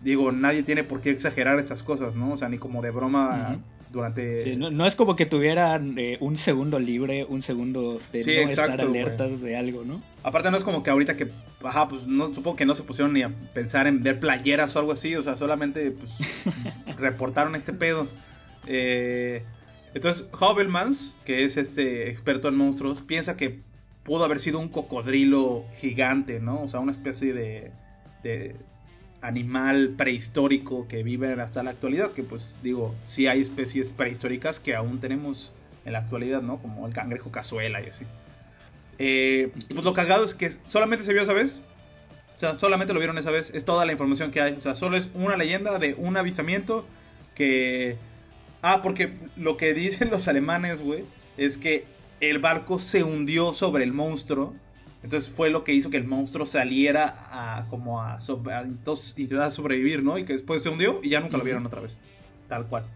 digo, nadie tiene por qué exagerar estas cosas, ¿no? O sea, ni como de broma durante... no, es como que tuvieran eh, un segundo libre, un segundo de no estar alertas de algo, ¿no? Aparte no es como que ahorita que, ajá, pues no, supongo que no se pusieron ni a pensar en ver playeras o algo así, o sea, solamente pues [laughs] reportaron este pedo. Eh, entonces, Hobelmans, que es este experto en monstruos, piensa que pudo haber sido un cocodrilo gigante, ¿no? O sea, una especie de, de animal prehistórico que vive hasta la actualidad, que pues digo, sí hay especies prehistóricas que aún tenemos en la actualidad, ¿no? Como el cangrejo cazuela y así. Eh, pues lo cagado es que solamente se vio esa vez. O sea, solamente lo vieron esa vez. Es toda la información que hay. O sea, solo es una leyenda de un avisamiento que... Ah, porque lo que dicen los alemanes, güey, es que el barco se hundió sobre el monstruo entonces fue lo que hizo que el monstruo saliera a como a, intentar sobrevivir, ¿no? Y que después se hundió y ya nunca lo vieron otra vez. Tal cual.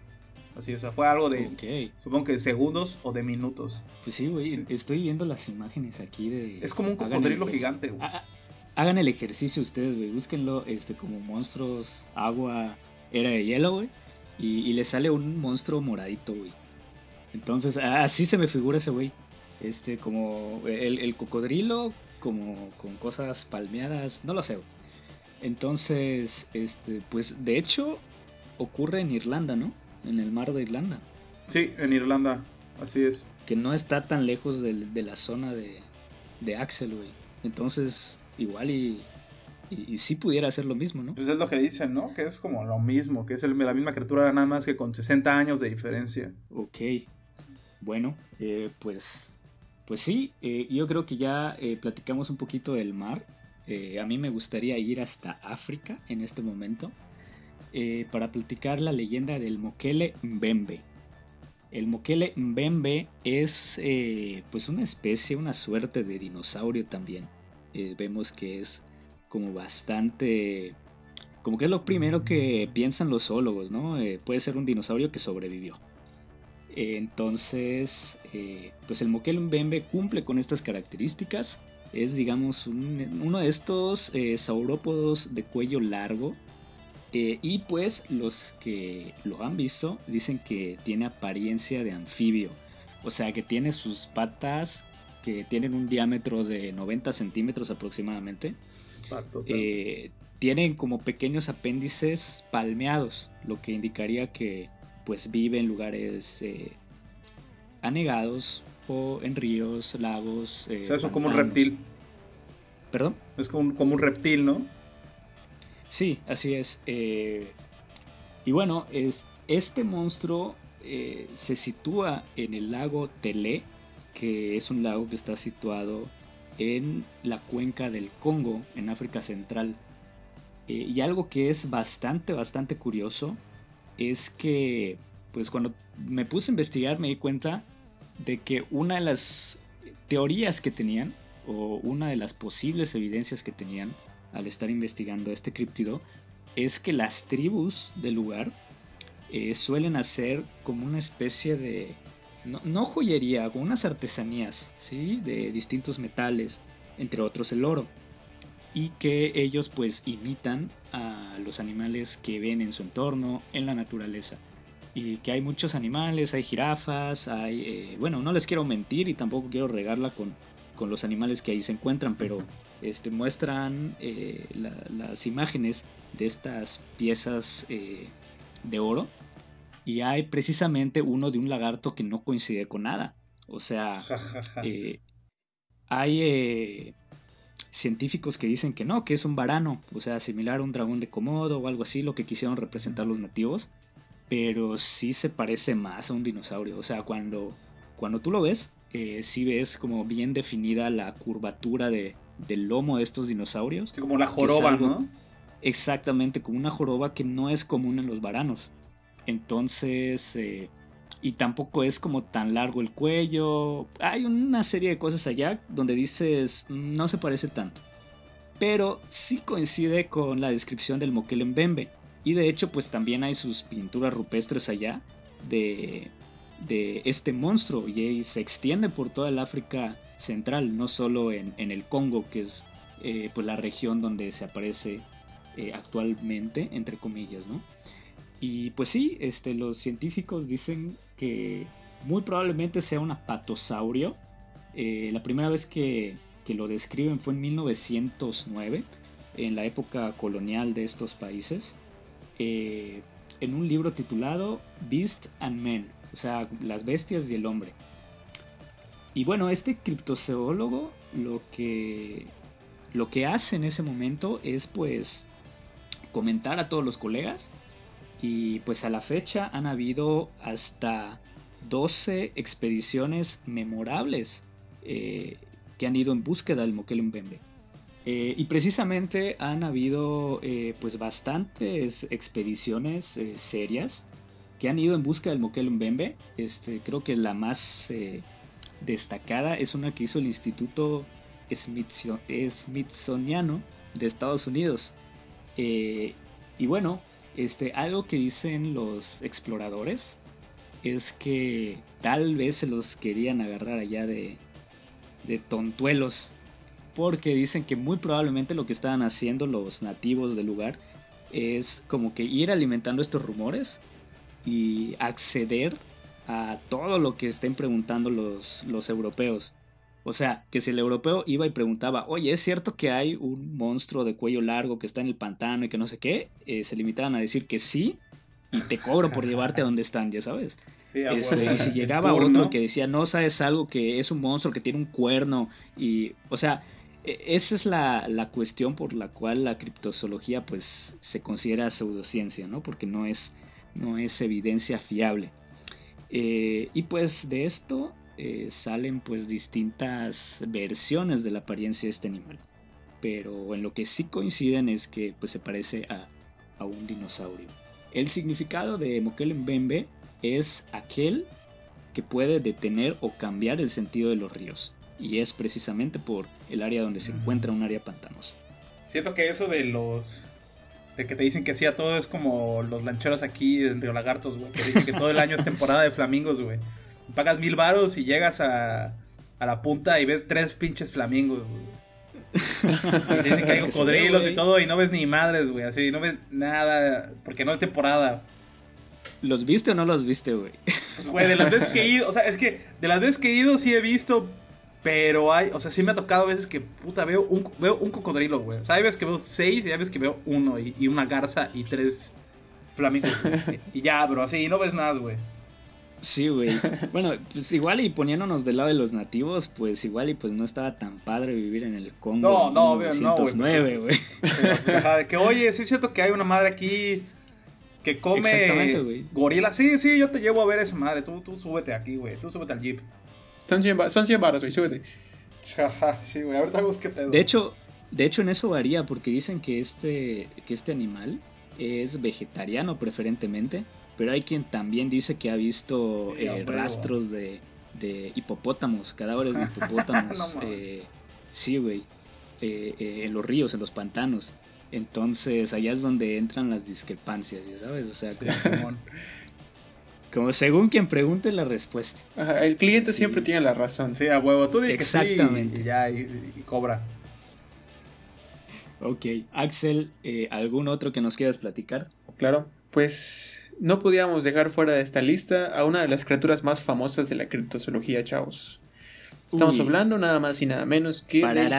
Así, o sea, fue algo de, supongo que de segundos o de minutos. Pues sí, güey, estoy viendo las imágenes aquí de... Es como un cocodrilo gigante, güey. Hagan el ejercicio ustedes, güey, búsquenlo este, como monstruos, agua, era de hielo, güey. Y, y le sale un monstruo moradito, güey. Entonces, así se me figura ese güey. Este, como el, cocodrilo, como con cosas palmeadas, no lo sé. Entonces, este, pues de hecho ocurre en Irlanda, ¿no? En el mar de Irlanda. Sí, en Irlanda, así es. Que no está tan lejos de, la zona de, de Axel, güey. Entonces, igual y, y, sí pudiera hacer lo mismo, ¿no? Pues es lo que dicen, ¿no? Que es como lo mismo, que es la misma criatura nada más que con 60 años de diferencia. Ok. Bueno, eh, pues pues sí, eh, yo creo que ya eh, platicamos un poquito del mar. Eh, a mí me gustaría ir hasta África en este momento para platicar la leyenda del Mokele Mbembe. El Mokele Mbembe es pues una especie, una suerte de dinosaurio también. vemos que es como bastante... Como que es lo primero que piensan los zoólogos, ¿no? puede ser un dinosaurio que sobrevivió. Entonces, eh, pues el Moquel Mbembe cumple con estas características. Es, digamos, uno de estos eh, saurópodos de cuello largo. Eh, y pues los que lo han visto dicen que tiene apariencia de anfibio. O sea, que tiene sus patas que tienen un diámetro de 90 centímetros aproximadamente. tienen como pequeños apéndices palmeados, lo que indicaría que pues vive en lugares eh, anegados o en ríos, lagos. Eh, o sea, es como un reptil. ¿Perdón? Es como, un reptil, ¿no? Sí, así es. Eh, y bueno, es, este monstruo se sitúa en el lago Telé, que es un lago que está situado en la cuenca del Congo, en África Central. y algo que es bastante, bastante curioso es que, pues cuando me puse a investigar me di cuenta de que una de las teorías que tenían, o una de las posibles evidencias que tenían al estar investigando este críptido es que las tribus del lugar eh, suelen hacer como una especie de, no, joyería, como unas artesanías, ¿sí? De distintos metales, entre otros el oro. Y que ellos pues imitan a los animales que ven en su entorno, en la naturaleza. Y que hay muchos animales, hay jirafas, hay... Eh, bueno, no les quiero mentir y tampoco quiero regarla con, con los animales que ahí se encuentran, pero este, muestran eh, las imágenes de estas piezas eh, de oro y hay precisamente uno de un lagarto que no coincide con nada. O sea, hay científicos que dicen que no, que es un varano, o sea, similar a un dragón de Komodo o algo así, lo que quisieron representar los nativos, pero sí se parece más a un dinosaurio. O sea, cuando, cuando tú lo ves, eh, sí ves como bien definida la curvatura de, del lomo de estos dinosaurios. como la joroba, ¿no? Exactamente, como una joroba que no es común en los varanos. Entonces, eh, y tampoco es como tan largo el cuello. Hay una serie de cosas allá donde dices, mm, no se parece tanto. Pero sí coincide con la descripción del Mbembe Y de hecho, pues también hay sus pinturas rupestres allá de, de este monstruo y se extiende por toda el África central, no solo en, el Congo, que es eh, pues la región donde se aparece eh, actualmente, entre comillas, ¿no? Y pues sí, este, los científicos dicen que muy probablemente sea un apatosaurio. Eh, la primera vez que, que, lo describen fue en 1909, en la época colonial de estos países, en un libro titulado Beast and Men, o sea, las bestias y el hombre. Y bueno, este criptozoólogo lo que, lo que hace en ese momento es pues comentar a todos los colegas y pues a la fecha han habido hasta 12 expediciones memorables eh, que han ido en búsqueda del Mokelembembe. Eh, y precisamente han habido eh, pues bastantes expediciones serias que han ido en busca del Mokel Mbembe. Este, creo que la más eh, destacada es una que hizo el Instituto Smithsoniano de Estados Unidos. Eh, y bueno, este, algo que dicen los exploradores es que tal vez se los querían agarrar allá de, de tontuelos. Porque dicen que muy probablemente lo que estaban haciendo los nativos del lugar es como que ir alimentando estos rumores y acceder a todo lo que estén preguntando los, los europeos. O sea, que si el europeo iba y preguntaba, oye, ¿es cierto que hay un monstruo de cuello largo que está en el pantano y que no sé qué? Eh, se limitaban a decir que sí y te cobro por llevarte a donde están, ya sabes. Este, y si llegaba otro que decía, no sabes algo, que es un monstruo que tiene un cuerno y, o sea, e, esa es la, la cuestión por la cual la criptozoología pues se considera pseudociencia, ¿no? Porque no es no es evidencia fiable. Eh, y pues de esto eh, salen pues distintas versiones de la apariencia de este animal. Pero en lo que sí coinciden es que pues se parece a, un dinosaurio. El significado de Mbembe es aquel que puede detener o cambiar el sentido de los ríos. Y es precisamente por el área donde se encuentra un área pantanosa. Siento que eso de los de que te dicen que sí a todo es como los lancheros aquí en Río Lagartos, güey. Que dicen que todo el año es temporada de flamingos, güey. Pagas mil varos y llegas a, a la punta y ves tres pinches flamingos, güey. dicen que [laughs] hay cocodrilos y todo y no ves ni madres, güey. Así, no ves nada porque no es temporada. ¿Los viste o no los viste, güey? Pues, güey, de las veces que he ido, o sea, es que de las veces que he ido sí he visto pero hay, o sea, sí me ha tocado a veces que, puta, veo un, veo un cocodrilo, güey. O sea, hay veces que veo seis y hay veces que veo uno y, una garza y tres flamingos. y ya, bro, así, no ves más, güey. Sí, güey. [laughs] Bueno, pues igual y poniéndonos del lado de los nativos, pues igual y pues no estaba tan padre vivir en el Congo. No, no, en 1909, güey. de que, oye, sí es cierto que hay una madre aquí que come gorila. Sí, sí, yo te llevo a ver esa madre. Tú, tú súbete aquí, güey. Tú súbete al jeep. Son 100, son 100 baros, güey, súbete. sí, güey, ahorita busqué pedo. De hecho, de hecho, en eso varía, porque dicen que este, que este animal es vegetariano preferentemente, pero hay quien también dice que ha visto eh, rastros de, de, hipopótamos, cadáveres de [laughs] hipopótamos, eh, Sí, güey. Eh, en los ríos, en los pantanos. Entonces, allá es donde entran las discrepancias, ¿ya sabes? O sea, como, [laughs] como según quien pregunte la respuesta. el cliente siempre tiene la razón. Sí, a huevo. Tú dices Exactamente. y, ya, y, cobra. Ok. Axel, ¿algún otro que nos quieras platicar? Claro. Pues no podíamos dejar fuera de esta lista a una de las criaturas más famosas de la criptozoología, chavos. Estamos hablando nada más y nada menos que del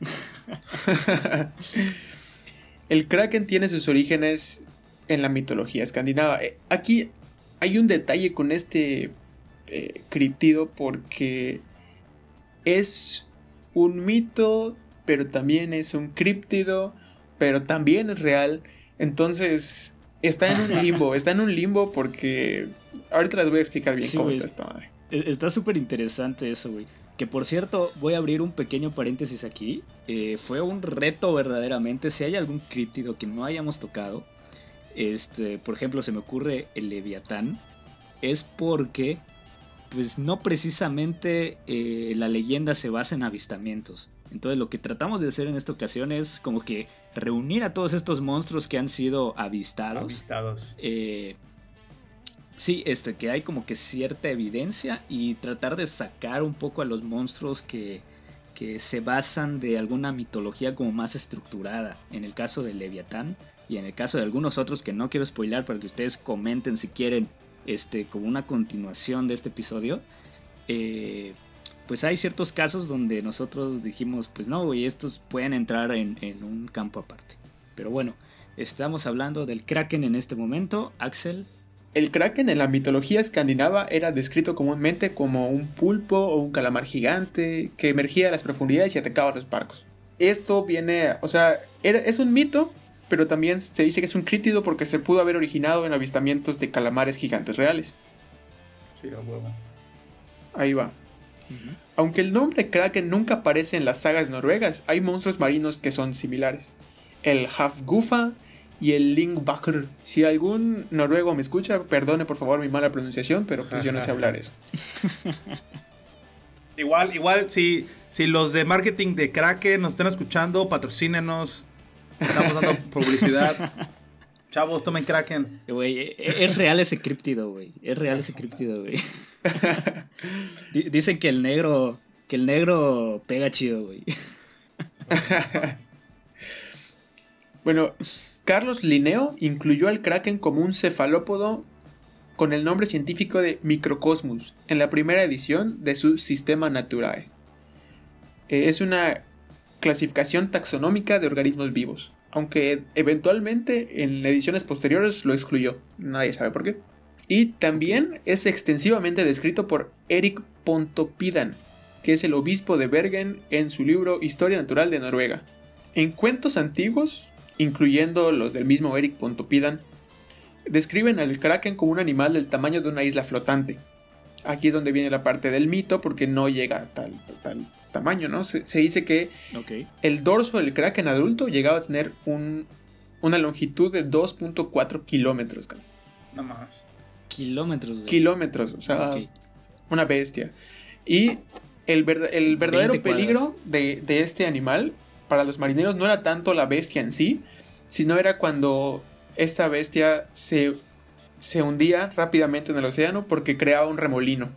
[laughs] el Kraken tiene sus orígenes en la mitología escandinava. Eh, aquí hay un detalle con este eh, criptido porque es un mito, pero también es un críptido, pero también es real. Entonces, está en un [laughs] limbo, está en un limbo porque ahorita les voy a explicar bien cómo está esta madre. E-, está súper interesante eso, güey. Que por cierto, voy a abrir un pequeño paréntesis aquí. Eh, fue un reto verdaderamente. Si hay algún críptido que no hayamos tocado, este, por ejemplo, se me ocurre el Leviatán, es porque, pues no precisamente eh, la leyenda se basa en avistamientos. Entonces lo que tratamos de hacer en esta ocasión es como que reunir a todos estos monstruos que han sido avistados. Avistados. Eh, sí, este, que hay como que cierta evidencia y tratar de sacar un poco a los monstruos que, que se basan de alguna mitología como más estructurada. En el caso de Leviatán y en el caso de algunos otros que no quiero spoilar para que ustedes comenten si quieren este, como una continuación de este episodio. Eh, pues hay ciertos casos donde nosotros dijimos, pues no, güey, estos pueden entrar en, un campo aparte. Pero bueno, estamos hablando del kraken en este momento. Axel. El kraken en la mitología escandinava era descrito comúnmente como un pulpo o un calamar gigante que emergía de las profundidades y atacaba a los barcos. Esto viene, o sea, es un mito, pero también se dice que es un crítido porque se pudo haber originado en avistamientos de calamares gigantes reales. Sí, a huevo. Ahí va. Aunque el nombre Kraken nunca aparece en las sagas noruegas, hay monstruos marinos que son similares. El Hafgufa y el Lingbakur. Si algún noruego me escucha, perdone por favor mi mala pronunciación, pero pues yo no sé [laughs] hablar eso. igual, igual, si, si los de marketing de Kraken nos están escuchando, patrocínenos. Estamos dando publicidad. [laughs] Chavos, tomen Kraken. Güey, e, e, es real ese críptido, güey. Es real ese críptido, güey. [laughs] Dicen que el negro. Que el negro pega chido, güey. [laughs] bueno, Carlos Linneo incluyó al Kraken como un cefalópodo con el nombre científico de Microcosmos en la primera edición de su Sistema Naturae. Eh, es una clasificación taxonómica de organismos vivos aunque eventualmente en ediciones posteriores lo excluyó. Nadie sabe por qué. Y también es extensivamente descrito por Eric Pontopidan, que es el obispo de Bergen en su libro Historia Natural de Noruega. En cuentos antiguos, incluyendo los del mismo Eric Pontopidan, describen al kraken como un animal del tamaño de una isla flotante. Aquí es donde viene la parte del mito porque no llega a tal, tal tamaño, ¿no? Se, dice que el dorso del kraken adulto llegaba a tener un, una longitud de 2.4 kilómetros. Nada más. Kilómetros. Kilómetros, o sea, una bestia. Y el, el verdadero peligro de, de, este animal para los marineros no era tanto la bestia en sí, sino era cuando esta bestia se, se hundía rápidamente en el océano porque creaba un remolino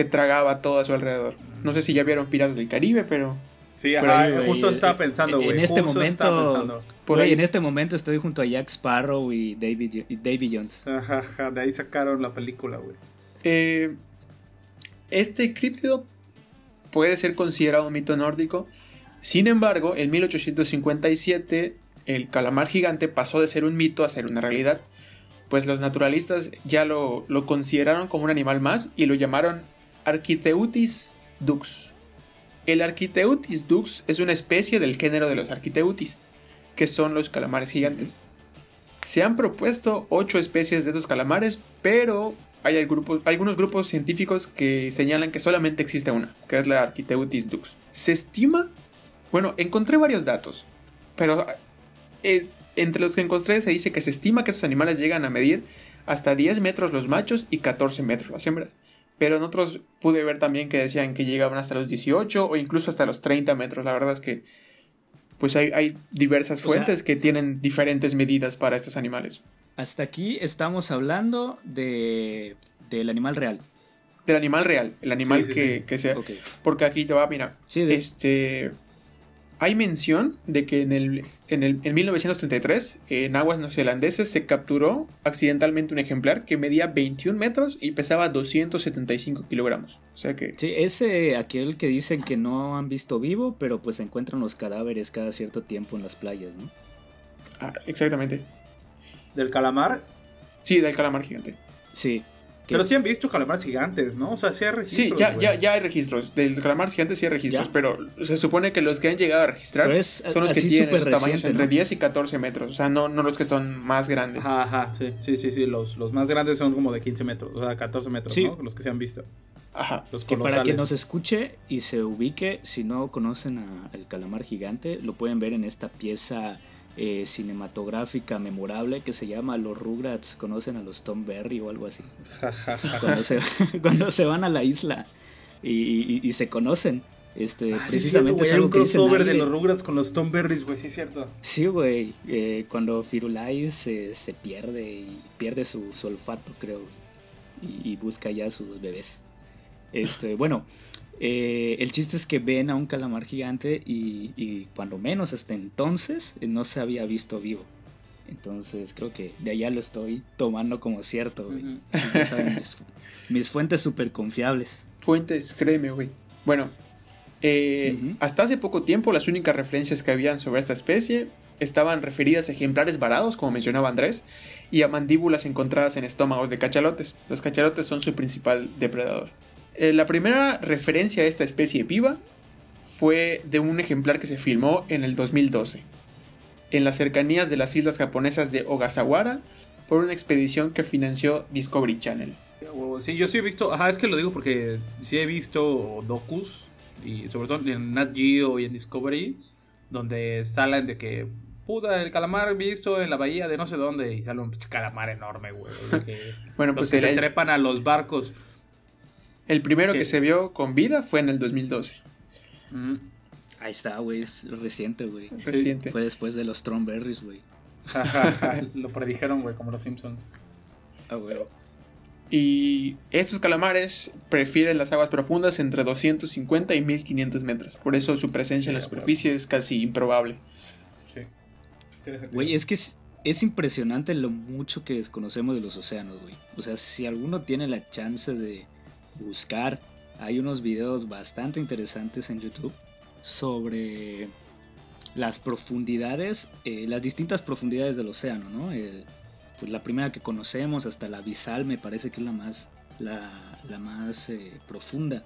que tragaba todo a su alrededor. No sé si ya vieron Piratas del Caribe, pero. Sí, justo estaba pensando, güey. En este momento. Por ahí. en este momento estoy junto a Jack Sparrow y David, David Jones. Ajá, de ahí sacaron la película, güey. Eh, este críptido puede ser considerado un mito nórdico. Sin embargo, en 1857, el calamar gigante pasó de ser un mito a ser una realidad. Pues los naturalistas ya lo, lo consideraron como un animal más y lo llamaron Architheutis dux. El Architheutis dux es una especie del género de los Architheutis, que son los calamares gigantes. Se han propuesto ocho especies de estos calamares, pero hay algunos grupos científicos que señalan que solamente existe una, que es la Architheutis dux. Se estima, bueno, encontré varios datos, pero eh, entre los que encontré se dice que se estima que estos animales llegan a medir hasta 10 metros los machos y 14 metros las hembras pero en otros pude ver también que decían que llegaban hasta los 18 o incluso hasta los 30 metros. La verdad es que pues hay, diversas fuentes que tienen diferentes medidas para estos animales. Hasta aquí estamos hablando de, del animal real. Del animal real, el animal que, sea. Porque aquí te va, mira. Este hay mención de que en, el, en, el, en 1933, en aguas neozelandeses, se capturó accidentalmente un ejemplar que medía 21 metros y pesaba 275 kilogramos. O sea que... Sí, ese aquel que dicen que no han visto vivo, pero pues encuentran los cadáveres cada cierto tiempo en las playas, ¿no? Ah, exactamente. ¿Del calamar? Sí, del calamar gigante. Sí, pero sí han visto calamares gigantes, ¿no? O sea, sí hay registros. Sí, ya, ya, ya hay registros. Del calamar gigante sí hay registros, pero se supone que los que han llegado a registrar son los que tienen esos tamaños entre 10 y 14 metros. O sea, no, no los que son más grandes. Ajá, ajá, sí, sí, sí. sí. Los, los más grandes son como de 15 metros, o sea, 14 metros, ¿no? Los que se han visto. Ajá. Los que para que nos escuche y se ubique, si no conocen al calamar gigante, lo pueden ver en esta pieza eh, cinematográfica memorable que se llama Los Rugrats conocen a los Tom Berry o algo así. [laughs] cuando, se, [laughs] cuando se van a la isla y, se conocen. Este, ah, precisamente es, un crossover de los Rugrats con los Tom Berries, güey, sí es cierto. Sí, güey, eh, cuando Firulais se pierde y pierde su, olfato, creo, y, y, busca ya sus bebés. Este, bueno, eh, el chiste es que ven a un calamar gigante y, cuando menos hasta entonces eh, no se había visto vivo. Entonces creo que de allá lo estoy tomando como cierto, güey. mis, fuentes súper confiables. Fuentes, créeme, güey. Bueno, eh, hasta hace poco tiempo las únicas referencias que habían sobre esta especie estaban referidas a ejemplares varados, como mencionaba Andrés, y a mandíbulas encontradas en estómagos de cachalotes. Los cachalotes son su principal depredador. Eh, la primera referencia a esta especie viva fue de un ejemplar que se filmó en el 2012, en las cercanías de las islas japonesas de Ogasawara, por una expedición que financió Discovery Channel. Sí, yo sí he visto, ajá, es que lo digo porque sí he visto docus, y sobre todo en Nat Geo y en Discovery, donde salen de que puta, el calamar visto en la bahía de no sé dónde y sale un calamar enorme, güey. [laughs] bueno, pues que se trepan a los barcos. El primero que se vio con vida fue en el 2012. Ahí está, güey, es reciente, güey. Reciente. Fue después de los Strawberries, güey. [laughs] Lo predijeron, güey, como los Simpsons. Ah, güey. Y estos calamares prefieren las aguas profundas entre 250 y 1500 metros. Por eso su presencia en la superficie es casi improbable. Sí. Güey, es que es, es, impresionante lo mucho que desconocemos de los océanos, güey. O sea, si alguno tiene la chance de buscar. Hay unos videos bastante interesantes en YouTube sobre las profundidades, eh, las distintas profundidades del océano, ¿no? pues la primera que conocemos, hasta la abisal, me parece que es la más, la, más eh, profunda.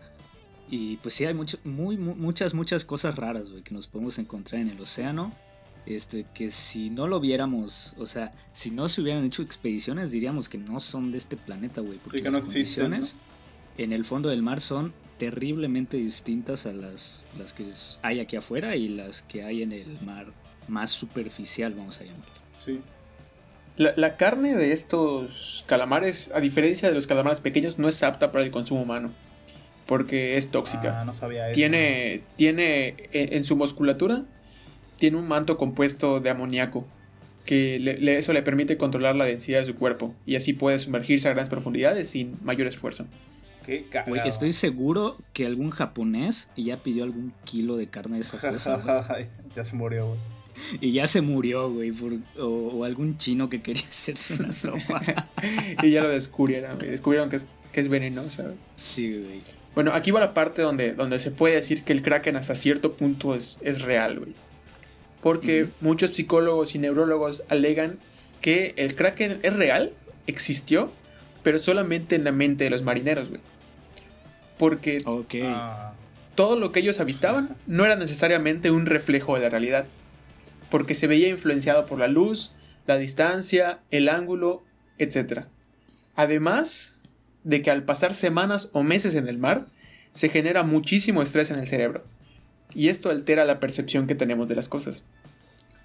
Y pues sí, hay mucho, muy, muchas, muchas cosas raras, que nos podemos encontrar en el océano. Este, que si no lo viéramos, o sea, si no se hubieran hecho expediciones, diríamos que no son de este planeta, güey. Porque las condiciones, en el fondo del mar son terriblemente distintas a las, las que hay aquí afuera y las que hay en el mar más superficial, vamos a llamarlo. Sí. La, carne de estos calamares, a diferencia de los calamares pequeños, no es apta para el consumo humano. Porque es tóxica. Ah, no sabía eso. Tiene, tiene en, su musculatura, tiene un manto compuesto de amoníaco. Que eso le permite controlar la densidad de su cuerpo. Y así puede sumergirse a grandes profundidades sin mayor esfuerzo estoy seguro que algún japonés ya pidió algún kilo de carne de esa cosa. [laughs] ya se murió, güey. Y ya se murió, güey. o, algún chino que quería [laughs] hacerse una sopa. [laughs] y ya lo descubrieron, güey. Descubrieron que es, que es venenosa. Sí, güey. Bueno, aquí va la parte donde, donde se puede decir que el kraken hasta cierto punto es, es real, güey. Porque muchos psicólogos y neurólogos alegan que el kraken es real, existió, pero solamente en la mente de los marineros, güey porque todo lo que ellos avistaban no era necesariamente un reflejo de la realidad, porque se veía influenciado por la luz, la distancia, el ángulo, etc. Además de que al pasar semanas o meses en el mar, se genera muchísimo estrés en el cerebro, y esto altera la percepción que tenemos de las cosas.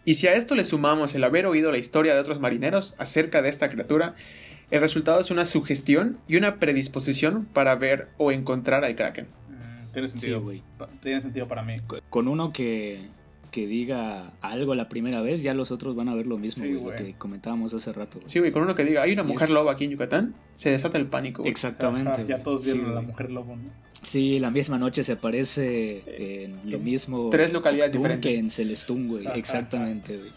Y si a esto le sumamos el haber oído la historia de otros marineros acerca de esta criatura, El resultado es una sugestión y una predisposición para ver o encontrar al Kraken. Mm, tiene sentido, güey. tiene sentido para mí. Con uno que, que diga algo la primera vez, ya los otros van a ver lo mismo, güey, que comentábamos hace rato. Sí, güey, con uno que diga, hay una mujer loba aquí en Yucatán, se desata el pánico. Exactamente. ya todos vieron a la mujer lobo, ¿no? Sí, la misma noche se aparece en lo mismo. Tres localidades diferentes. Que en Celestún, güey. Exactamente, güey.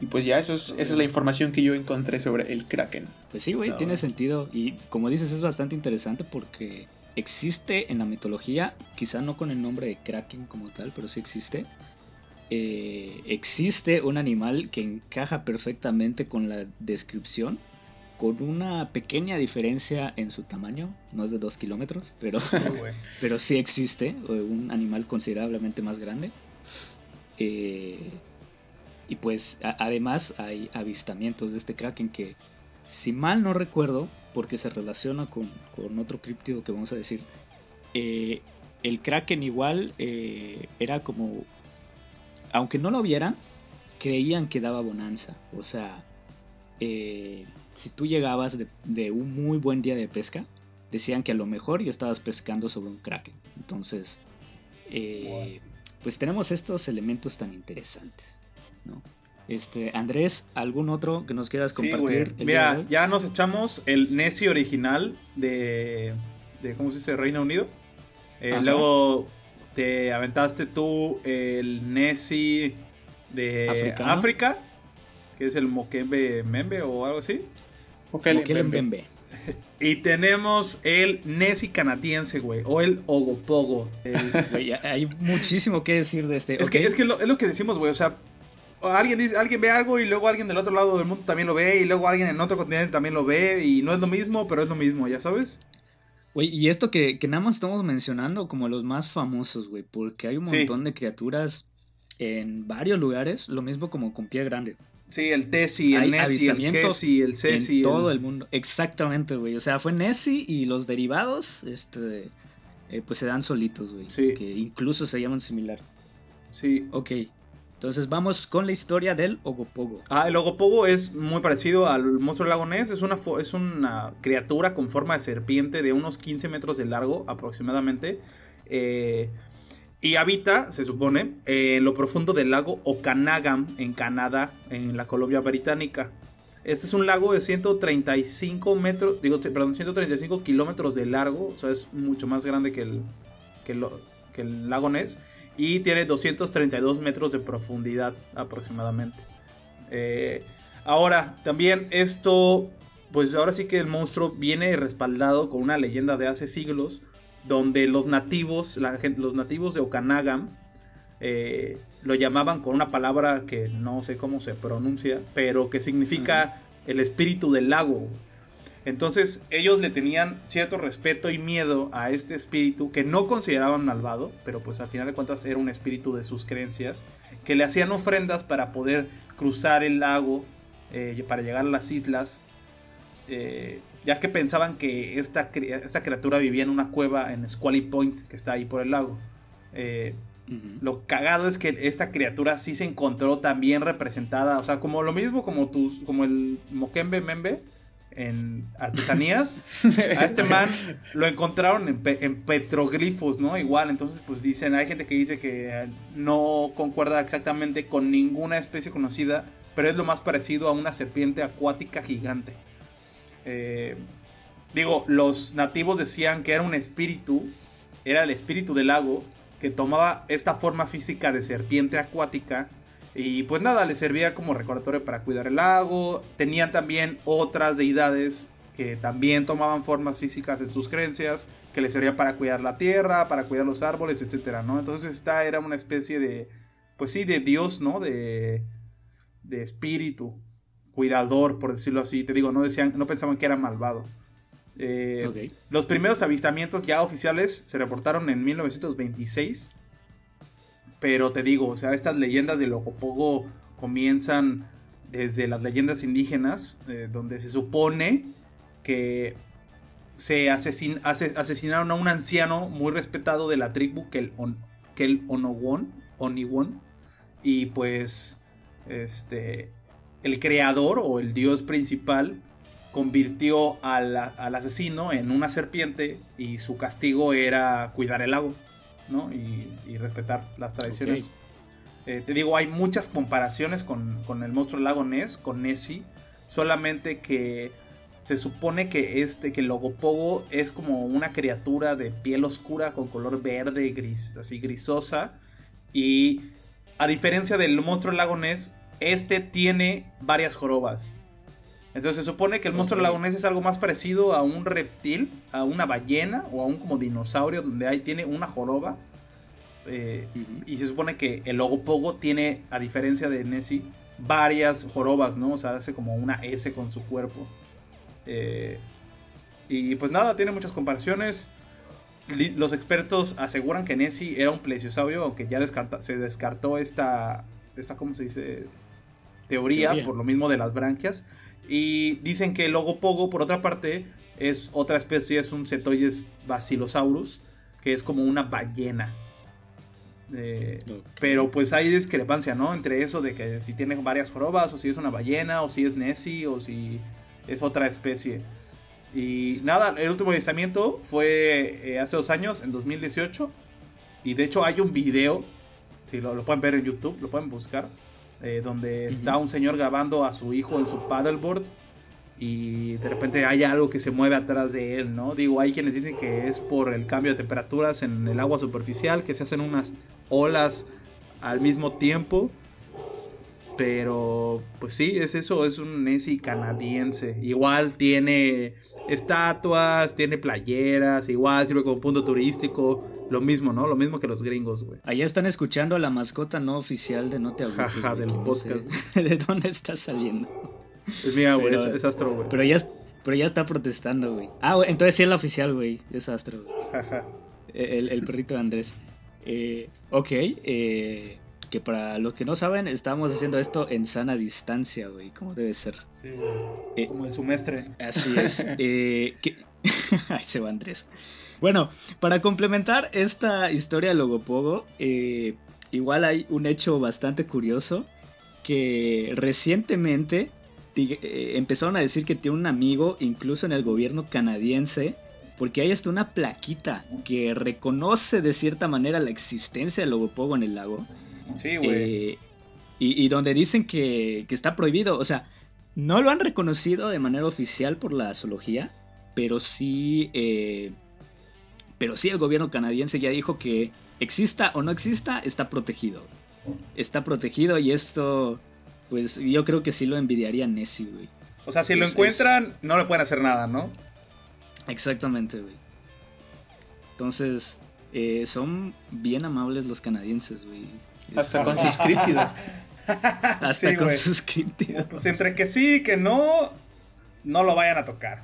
Y pues ya eso es, esa es la información que yo encontré sobre el Kraken. Pues sí, güey, tiene sentido. Y como dices, es bastante interesante porque existe en la mitología, quizá no con el nombre de Kraken como tal, pero sí existe. Eh, existe un animal que encaja perfectamente con la descripción, con una pequeña diferencia en su tamaño, no es de 2 kilómetros, pero, [laughs] pero sí existe un animal considerablemente más grande. Eh, y pues además hay avistamientos de este kraken que, si mal no recuerdo, porque se relaciona con, otro críptido que vamos a decir, eh, el kraken igual eh, era como, aunque no lo vieran, creían que daba bonanza. O sea, eh, si tú llegabas de, un muy buen día de pesca, decían que a lo mejor ya estabas pescando sobre un kraken. Entonces, pues tenemos estos elementos tan interesantes. Este, Andrés, ¿algún otro que nos quieras compartir? Mira, ya nos echamos el Nessie original de, de ¿cómo se dice? Reino Unido. Eh, luego te aventaste tú el Nessie de África, que es el Mokembe Membe o algo así. Mokembe Membe. [laughs] Y tenemos el Nessie canadiense, güey. O el Ogopogo. [laughs] hay muchísimo que decir de este. Es que, es, que es lo que decimos, güey. O sea, alguien dice, alguien ve algo y luego alguien del otro lado del mundo también lo ve y luego alguien en otro continente también lo ve y no es lo mismo, pero es lo mismo, ¿ya sabes? Güey, y esto que, nada más estamos mencionando como los más famosos, güey, porque hay un montón de criaturas en varios lugares, lo mismo como con pie grande. Sí, el Tessie, el Nessie, el Kessie, el Cesi. En todo el... mundo, exactamente, güey. O sea, fue Nessie y los derivados, este, eh, pues se dan solitos, güey. Sí. Que incluso se llaman similar. Sí. Ok. Entonces vamos con la historia del Ogopogo. Ah, el Ogopogo es muy parecido al monstruo del lago Ness. Es una, es una criatura con forma de serpiente de unos 15 metros de largo aproximadamente. Eh, y habita, se supone, en lo profundo del lago Okanagam en Canadá, en la Colombia Británica. Este es un lago de 135 metros, digo, perdón, 135 kilómetros de largo, o sea, es mucho más grande que el, que, que el lago Ness y tiene 232 metros de profundidad aproximadamente. Eh, ahora, también esto, pues ahora sí que el monstruo viene respaldado con una leyenda de hace siglos, donde los nativos, la gente, los nativos de Okanagan, eh, lo llamaban con una palabra que no sé cómo se pronuncia, pero que significa el espíritu del lago. Entonces ellos le tenían cierto respeto y miedo a este espíritu que no consideraban malvado, pero pues al final de cuentas era un espíritu de sus creencias, que le hacían ofrendas para poder cruzar el lago, eh, para llegar a las islas, eh, ya que pensaban que esta, esta, criatura vivía en una cueva en Squally Point, que está ahí por el lago. Eh, lo cagado es que esta criatura sí se encontró también representada, o sea, como lo mismo como, tus, como el Mokembe Membe en artesanías. A este man lo encontraron en, petroglifos, ¿no? Igual, entonces pues dicen, hay gente que dice que no concuerda exactamente con ninguna especie conocida, pero es lo más parecido a una serpiente acuática gigante. Eh, digo, los nativos decían que era un espíritu, era el espíritu del lago, que tomaba esta forma física de serpiente acuática y pues nada, les servía como recordatorio para cuidar el lago. Tenían también otras deidades que también tomaban formas físicas en sus creencias, que les servía para cuidar la tierra, para cuidar los árboles, etcétera, ¿no? Entonces esta era una especie de, pues sí, de dios, ¿no? De, de espíritu, cuidador, por decirlo así. Te digo, no decían, no pensaban que era malvado. Eh, los primeros avistamientos ya oficiales se reportaron en 1926 pero te digo, o sea, estas leyendas de Locopogo comienzan desde las leyendas indígenas, eh, donde se supone que se asesinaron a un anciano muy respetado de la tribu, que el, on, que el Onowon, Oniwon, y pues este, el creador o el dios principal convirtió al, asesino en una serpiente y su castigo era cuidar el lago, ¿no? Y, respetar las tradiciones. Eh, te digo, hay muchas comparaciones con, con, el monstruo del lago Ness, con Nessie, solamente que se supone que este, que Logopogo es como una criatura de piel oscura con color verde, gris, así grisosa. Y a diferencia del monstruo lagonés, este tiene varias jorobas. Entonces se supone que el monstruo lagonés es algo más parecido a un reptil, a una ballena o a un como dinosaurio donde ahí tiene una joroba. Eh, y se supone que el Logopogo tiene, a diferencia de Nessie, varias jorobas, ¿no? O sea, hace como una S con su cuerpo. Eh, y pues nada, tiene muchas comparaciones. Los expertos aseguran que Nessie era un plesiosaurio, aunque ya se descartó esta, esta, ¿cómo se dice? Teoría, por lo mismo de las branquias. Y dicen que el Logopogo, por otra parte, es otra especie, es un Cetoides basilosaurus, que es como una ballena. Eh, pero pues hay discrepancia, ¿no? Entre eso de que si tiene varias jorobas, o si es una ballena, o si es Nessie, o si es otra especie. Y nada, el último avistamiento fue eh, hace dos años, en 2018. Y de hecho hay un video, si lo, pueden ver en YouTube, lo pueden buscar, eh, donde está un señor grabando a su hijo en su paddleboard y de repente hay algo que se mueve atrás de él, ¿no? Digo, hay quienes dicen que es por el cambio de temperaturas en el agua superficial, que se hacen unas olas al mismo tiempo. Pero, pues sí, es eso, es un Nessie canadiense. Igual tiene estatuas, tiene playeras, igual sirve como punto turístico. Lo mismo, ¿no? Lo mismo que los gringos, güey. Allá están escuchando a la mascota no oficial de No Te Jaja, del podcast. [laughs] ¿De dónde está saliendo? Es mía, güey, es, Astro, güey. Pero ya, pero ya está protestando, güey. Ah, güey, entonces sí es la oficial, güey. Es Astro, Jaja. El, el, perrito de Andrés. Eh, ok, eh, que para los que no saben, estamos haciendo esto en sana distancia, güey, como debe ser. Sí, eh, como el semestre. Así es. [laughs] eh, [laughs] Ahí se va Andrés. Bueno, para complementar esta historia de Logopogo, eh, igual hay un hecho bastante curioso que recientemente eh, empezaron a decir que tiene un amigo, incluso en el gobierno canadiense, porque hay hasta una plaquita que reconoce de cierta manera la existencia del Logopogo en el lago. Sí, güey. Eh, y, donde dicen que, está prohibido. O sea, no lo han reconocido de manera oficial por la zoología, pero sí. Eh, pero sí el gobierno canadiense ya dijo que exista o no exista, está protegido. Está protegido y esto. Pues yo creo que sí lo envidiaría Nessie, güey. O sea, si lo encuentran, no le pueden hacer nada, ¿no? Exactamente, güey. Entonces, eh, son bien amables los canadienses, güey. Hasta con sus críptidos. [laughs] Hasta con sus críptidos. Pues entre que sí que no, no lo vayan a tocar.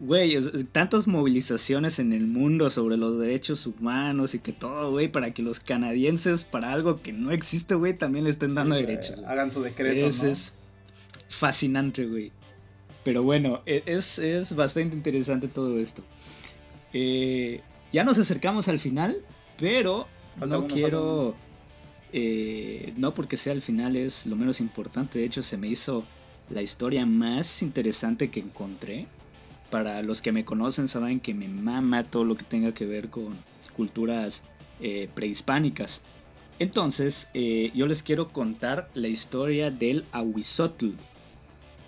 Güey, tantas movilizaciones en el mundo sobre los derechos humanos y que todo, güey, para que los canadienses, para algo que no existe, güey, también le estén dando derechos. Hagan su decreto. Es, es fascinante, güey. Pero bueno, e, es, es bastante interesante todo esto. Eh, ya nos acercamos al final, pero no quiero... Eh, no porque sea el final es lo menos importante, de hecho se me hizo la historia más interesante que encontré. Para los que me conocen saben que me mama todo lo que tenga que ver con culturas eh, prehispánicas. Entonces, eh, yo les quiero contar la historia del Ahuizotl.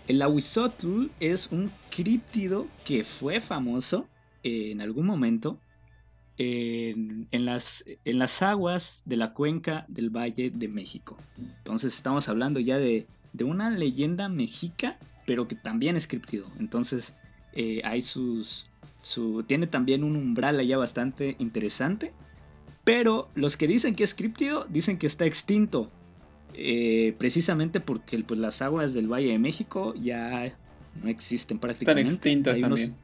El Ahuizotl es un críptido que fue famoso en algún momento en, las, en las aguas de la cuenca del Valle de México. Entonces estamos hablando ya de, una leyenda mexica, pero que también es criptido. Entonces eh, hay sus, su, tiene también un umbral allá bastante interesante. Pero los que dicen que es criptido dicen que está extinto. Eh, precisamente porque pues, las aguas del Valle de México ya no existen prácticamente. Están extintas también.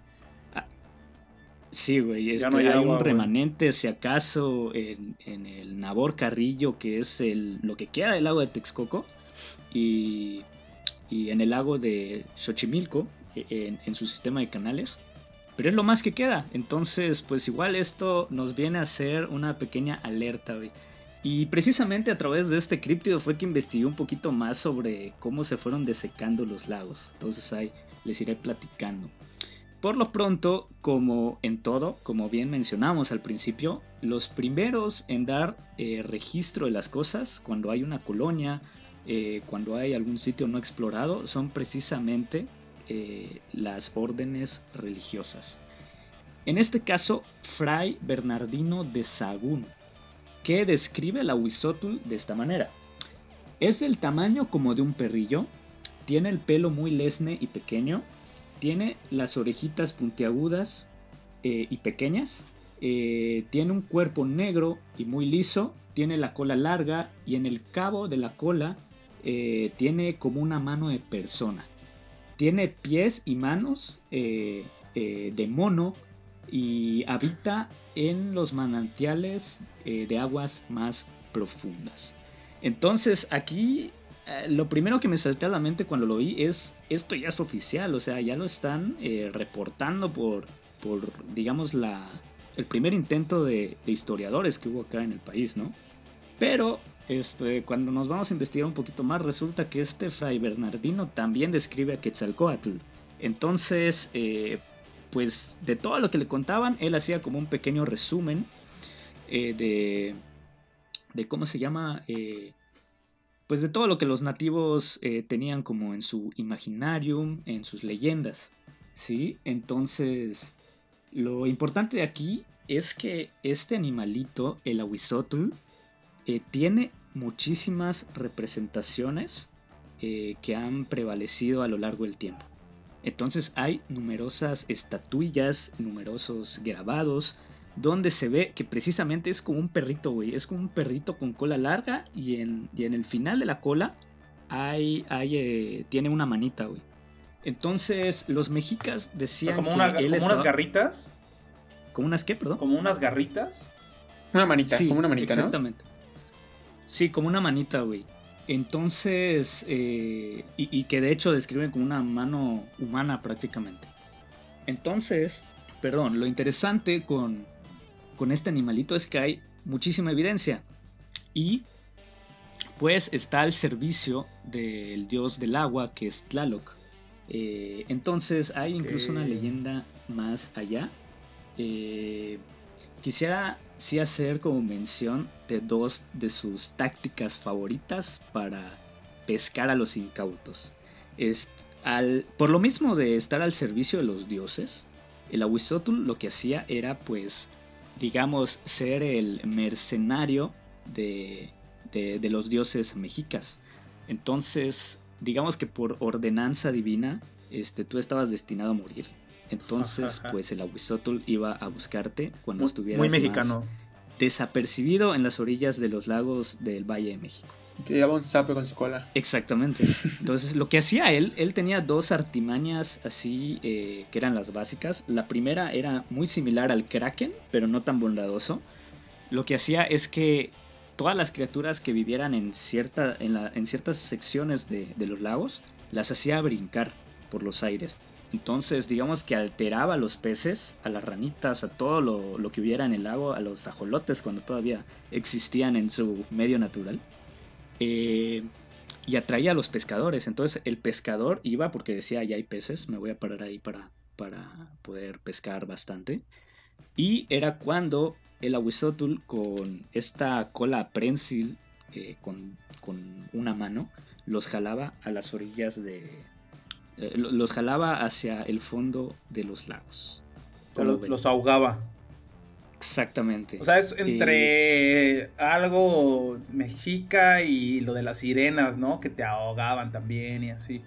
Sí, güey, este, hay, un remanente, si acaso, en, el Nabor Carrillo, que es el, lo que queda del lago de Texcoco, y, en el lago de Xochimilco, en, en, su sistema de canales. Pero es lo más que queda. Entonces, pues igual esto nos viene a ser una pequeña alerta, güey. Y precisamente a través de este críptido fue que investigué un poquito más sobre cómo se fueron desecando los lagos. Entonces hay les iré platicando. Por lo pronto, como en todo, como bien mencionamos al principio, los primeros en dar eh, registro de las cosas cuando hay una colonia, eh, cuando hay algún sitio no explorado, son precisamente eh, las órdenes religiosas. En este caso, Fray Bernardino de Sagún, que describe la Huizotl de esta manera. Es del tamaño como de un perrillo, tiene el pelo muy lesne y pequeño, tiene las orejitas puntiagudas eh, y pequeñas, eh, tiene un cuerpo negro y muy liso, tiene la cola larga y en el cabo de la cola eh, tiene como una mano de persona. Tiene pies y manos de mono y habita en los manantiales de aguas más profundas. Entonces aquí eh, lo primero que me salté a la mente cuando lo vi es, esto ya es oficial, o sea, ya lo están eh, reportando por, por, digamos, la, el primer intento de, historiadores que hubo acá en el país, ¿no? Pero este, cuando nos vamos a investigar un poquito más, resulta que este Fray Bernardino también describe a Quetzalcoatl. Entonces, eh, pues de todo lo que le contaban, él hacía como un pequeño resumen de, de, ¿cómo se llama? Pues de todo lo que los nativos eh, tenían como en su imaginarium, en sus leyendas, ¿sí? Entonces, lo importante de aquí es que este animalito, el ahuizotl, eh, tiene muchísimas representaciones eh, que han prevalecido a lo largo del tiempo. Entonces hay numerosas estatuillas, numerosos grabados, donde se ve que precisamente es como un perrito, güey. Es como un perrito con cola larga y en, en el final de la cola hay, hay eh, tiene una manita, güey. Entonces los mexicas decían como que como unas garritas. ¿Como unas qué, perdón? Como unas garritas. Una manita, como una manita, exactamente. Sí, como una manita, güey. Entonces, eh, y, y, que de hecho describen como una mano humana prácticamente. Entonces, perdón, lo interesante con, con este animalito es que hay muchísima evidencia y pues está al servicio del dios del agua que es Tlaloc. Eh, entonces hay incluso una leyenda más allá. Eh, quisiera sí hacer como mención de dos de sus tácticas favoritas para pescar a los incautos. al, por lo mismo de estar al servicio de los dioses, el Ahuizotl lo que hacía era pues digamos, ser el mercenario de, de, los dioses mexicas. Entonces, digamos que por ordenanza divina, este, tú estabas destinado a morir. Entonces, pues el Aguizotl iba a buscarte cuando estuvieras muy mexicano. desapercibido en las orillas de los lagos del Valle de México. Te daba un sapo con su cola. Exactamente. Entonces, lo que hacía él, él tenía dos artimañas así eh, que eran las básicas. La primera era muy similar al Kraken, pero no tan bondadoso. Lo que hacía es que todas las criaturas que vivieran en, cierta, en, ciertas secciones de, los lagos las hacía brincar por los aires. Entonces, digamos que alteraba a los peces, a las ranitas, a todo lo, lo, que hubiera en el lago, a los ajolotes cuando todavía existían en su medio natural. Eh, y atraía a los pescadores. Entonces el pescador iba porque decía, ya hay peces, me voy a parar ahí para, para poder pescar bastante. Y era cuando el aguizotl con esta cola prensil eh, con, una mano los jalaba a las orillas de... Eh, los jalaba hacia el fondo de los lagos. los ahogaba. Exactamente. O sea, es entre algo mexica y lo de las sirenas, ¿no? Que te ahogaban también y así.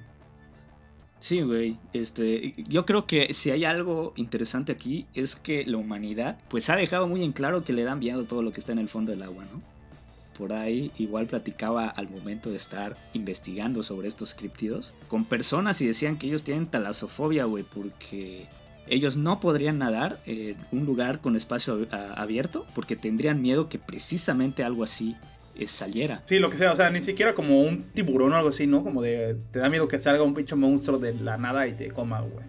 Sí, güey. Este, yo creo que si hay algo interesante aquí es que la humanidad, pues ha dejado muy en claro que le dan miedo todo lo que está en el fondo del agua, ¿no? Por ahí igual platicaba al momento de estar investigando sobre estos criptidos con personas y decían que ellos tienen talasofobia, güey, porque ellos no podrían nadar en un lugar con espacio abierto porque tendrían miedo que precisamente algo así eh, saliera. Sí, lo que sea, o sea, ni siquiera como un tiburón o algo así, ¿no? Como de, te da miedo que salga un pinche monstruo de la nada y te coma, güey.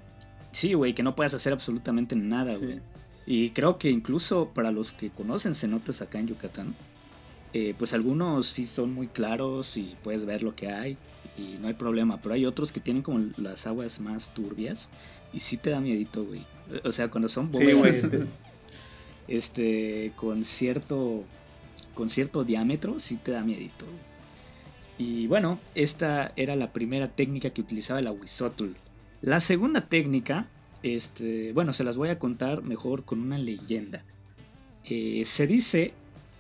Sí, güey, que no puedas hacer absolutamente nada, güey. Y creo que incluso para los que conocen cenotes acá en Yucatán, eh, pues algunos sí son muy claros y puedes ver lo que hay. Y no hay problema, pero hay otros que tienen como las aguas más turbias y sí te da miedito, güey. O sea, cuando son bóvedas este, con cierto con cierto diámetro, sí te da miedito. Y bueno, esta era la primera técnica que utilizaba el Ahuizotl. La segunda técnica, este, bueno, se las voy a contar mejor con una leyenda. Eh, se dice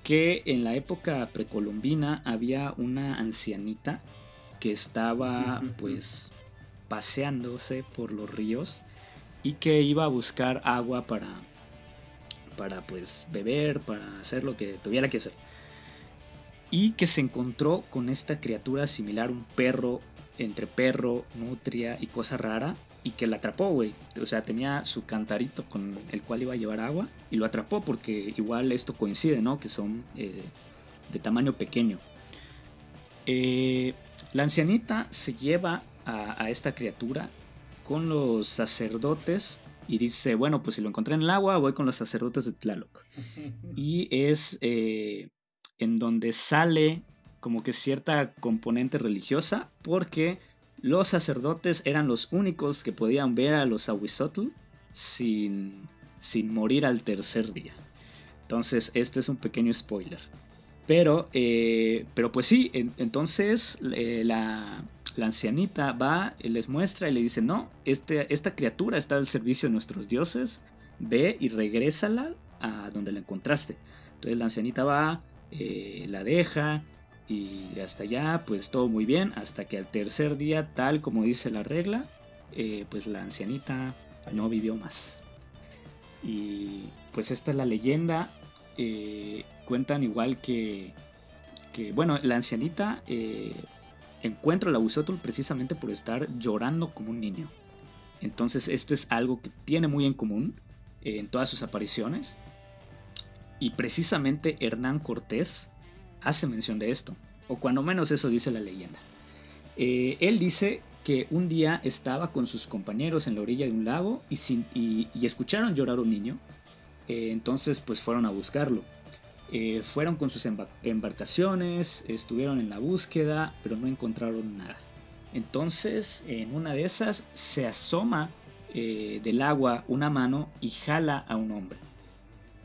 que en la época precolombina había una ancianita que estaba pues paseándose por los ríos y que iba a buscar agua para para pues beber, para hacer lo que tuviera que hacer. Y que se encontró con esta criatura similar, un perro, entre perro, nutria y cosa rara, y que la atrapó, güey. O sea, tenía su cantarito con el cual iba a llevar agua y lo atrapó porque igual esto coincide, ¿no? Que son eh, de tamaño pequeño. Eh, la ancianita se lleva a, a esta criatura con los sacerdotes y dice, bueno, pues si lo encontré en el agua, voy con los sacerdotes de Tlaloc. [laughs] Y es eh, en donde sale como que cierta componente religiosa, porque los sacerdotes eran los únicos que podían ver a los Ahuizotl sin, sin morir al tercer día. Entonces, este es un pequeño spoiler. Pero, eh, pero pues sí, entonces eh, la, la ancianita va, les muestra y le dice, no, este, esta criatura está al servicio de nuestros dioses, ve y regrésala a donde la encontraste. Entonces la ancianita va, eh, la deja y hasta allá pues todo muy bien, hasta que al tercer día, tal como dice la regla, pues la ancianita no vivió más. Y pues esta es la leyenda. Eh, cuentan igual que, que, bueno, la ancianita encuentro la Abusetl precisamente por estar llorando como un niño. Entonces esto es algo que tiene muy en común eh, en todas sus apariciones. Y precisamente Hernán Cortés hace mención de esto, o cuando menos eso dice la leyenda. Eh, él dice que un día estaba con sus compañeros en la orilla de un lago y, escucharon llorar a un niño, eh, entonces pues fueron a buscarlo. Eh, fueron con sus embarcaciones, estuvieron en la búsqueda, pero no encontraron nada. Entonces, en una de esas se asoma eh, del agua una mano y jala a un hombre.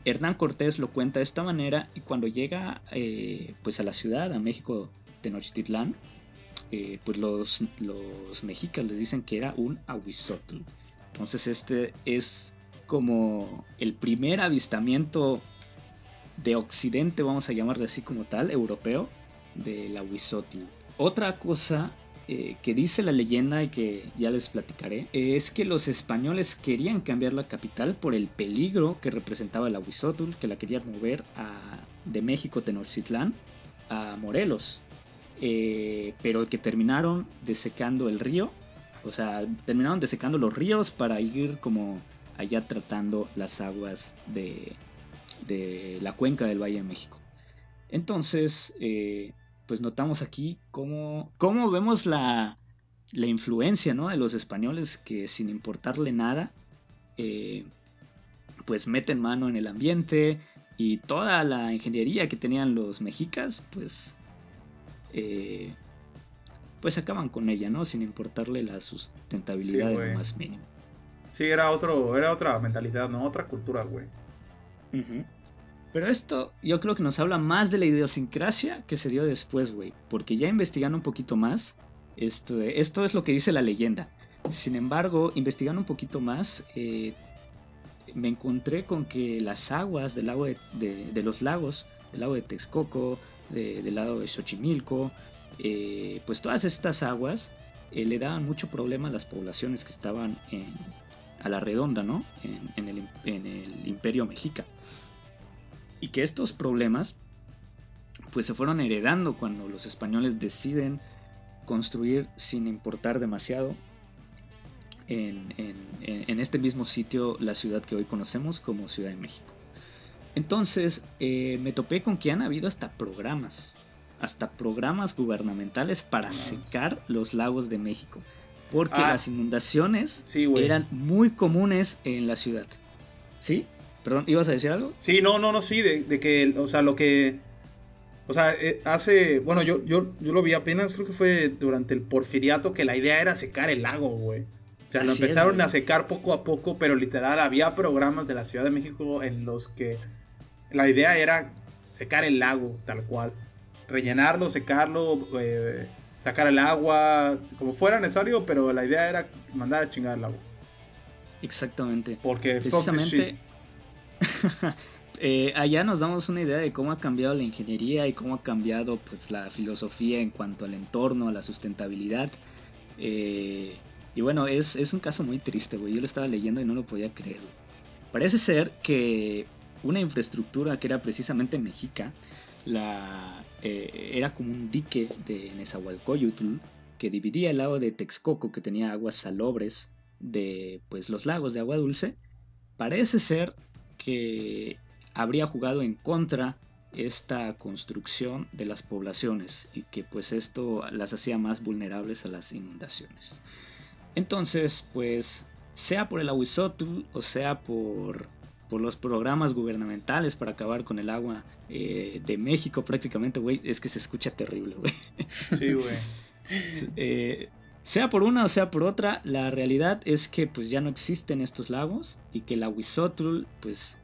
Hernán Cortés lo cuenta de esta manera y cuando llega eh, pues a la ciudad, a México, Tenochtitlán, pues los, los mexicas les dicen que era un ahuizotl. Entonces este es como el primer avistamiento de Occidente, vamos a llamarle así como tal, europeo, de la Huizotl. Otra cosa eh, que dice la leyenda y que ya les platicaré es que los españoles querían cambiar la capital por el peligro que representaba la Huizotl, que la querían mover a, de México Tenochtitlán a Morelos, eh, pero que terminaron desecando el río, o sea, terminaron desecando los ríos para ir como allá tratando las aguas de, de la cuenca del Valle de México. Entonces, eh, pues notamos aquí cómo, cómo vemos la, la influencia ¿no? de los españoles que sin importarle nada, eh, pues meten mano en el ambiente y toda la ingeniería que tenían los mexicas, pues, eh, pues acaban con ella, ¿no? Sin importarle la sustentabilidad de lo más mínimo. Sí, era, otro, era otra mentalidad, ¿no? Otra cultura, güey. Pero esto yo creo que nos habla más de la idiosincrasia que se dio después, güey. Porque ya investigando un poquito más, esto, esto es lo que dice la leyenda. Sin embargo, investigando un poquito más, eh, me encontré con que las aguas del lago de, los lagos, del lago de Texcoco, del lago de Xochimilco, eh, pues todas estas aguas eh, le daban mucho problema a las poblaciones que estaban en, a la redonda, ¿no? En, el, imperio mexica. Y que estos problemas pues se fueron heredando cuando los españoles deciden construir sin importar demasiado en, este mismo sitio la ciudad que hoy conocemos como Ciudad de México. Entonces eh, me topé con que han habido hasta programas, hasta programas gubernamentales para secar los lagos de México porque ah. las inundaciones eran muy comunes en la ciudad. ¿Sí? Perdón, ¿ibas a decir algo? Sí, no, no, no, sí, de, que, o sea, lo que O sea, eh, hace. Bueno, yo, yo, yo lo vi apenas, creo que fue durante el porfiriato, que la idea era secar el lago, güey. O sea, lo empezaron a secar poco a poco, pero literal había programas de la Ciudad de México en los que la idea era secar el lago, tal cual. Rellenarlo, secarlo, eh, sacar el agua, como fuera necesario, pero la idea era mandar a chingar el agua. Exactamente. Porque precisamente [laughs] eh, allá nos damos una idea de cómo ha cambiado la ingeniería y cómo ha cambiado pues la filosofía en cuanto al entorno, a la sustentabilidad. Eh, y bueno, es, es, un caso muy triste, güey. Yo lo estaba leyendo y no lo podía creer. Parece ser que una infraestructura que era precisamente mexica, la, eh, era como un dique de Nezahualcóyotl que dividía el lago de Texcoco, que tenía aguas salobres, de pues, los lagos de agua dulce. Parece ser que habría jugado en contra esta construcción de las poblaciones y que pues esto las hacía más vulnerables a las inundaciones. Entonces, pues sea por el aguizotl o sea por por los programas gubernamentales para acabar con el agua eh, de México prácticamente, güey, es que se escucha terrible, güey. Sí, güey. [laughs] Eh, sea por una o sea por otra, la realidad es que pues ya no existen estos lagos y que el Aguizotl, pues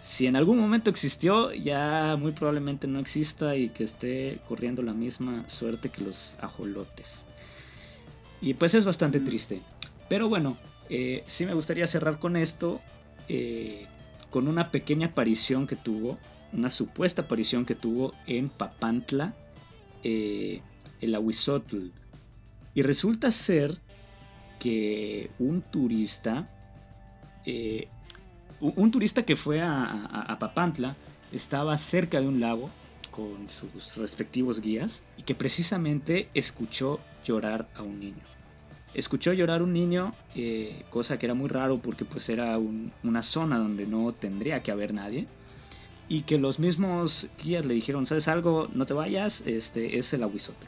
si en algún momento existió, ya muy probablemente no exista y que esté corriendo la misma suerte que los ajolotes. Y pues es bastante triste. Pero bueno, eh, sí me gustaría cerrar con esto con una pequeña aparición que tuvo, una supuesta aparición que tuvo en Papantla, eh, el Ahuizotl. Y resulta ser que un turista, eh, un, turista que fue a, Papantla, estaba cerca de un lago con sus respectivos guías y que precisamente escuchó llorar a un niño escuchó llorar un niño, eh, cosa que era muy raro porque pues era una zona donde no tendría que haber nadie. Y que los mismos guías le dijeron, ¿sabes algo? No te vayas, este es el aguizote.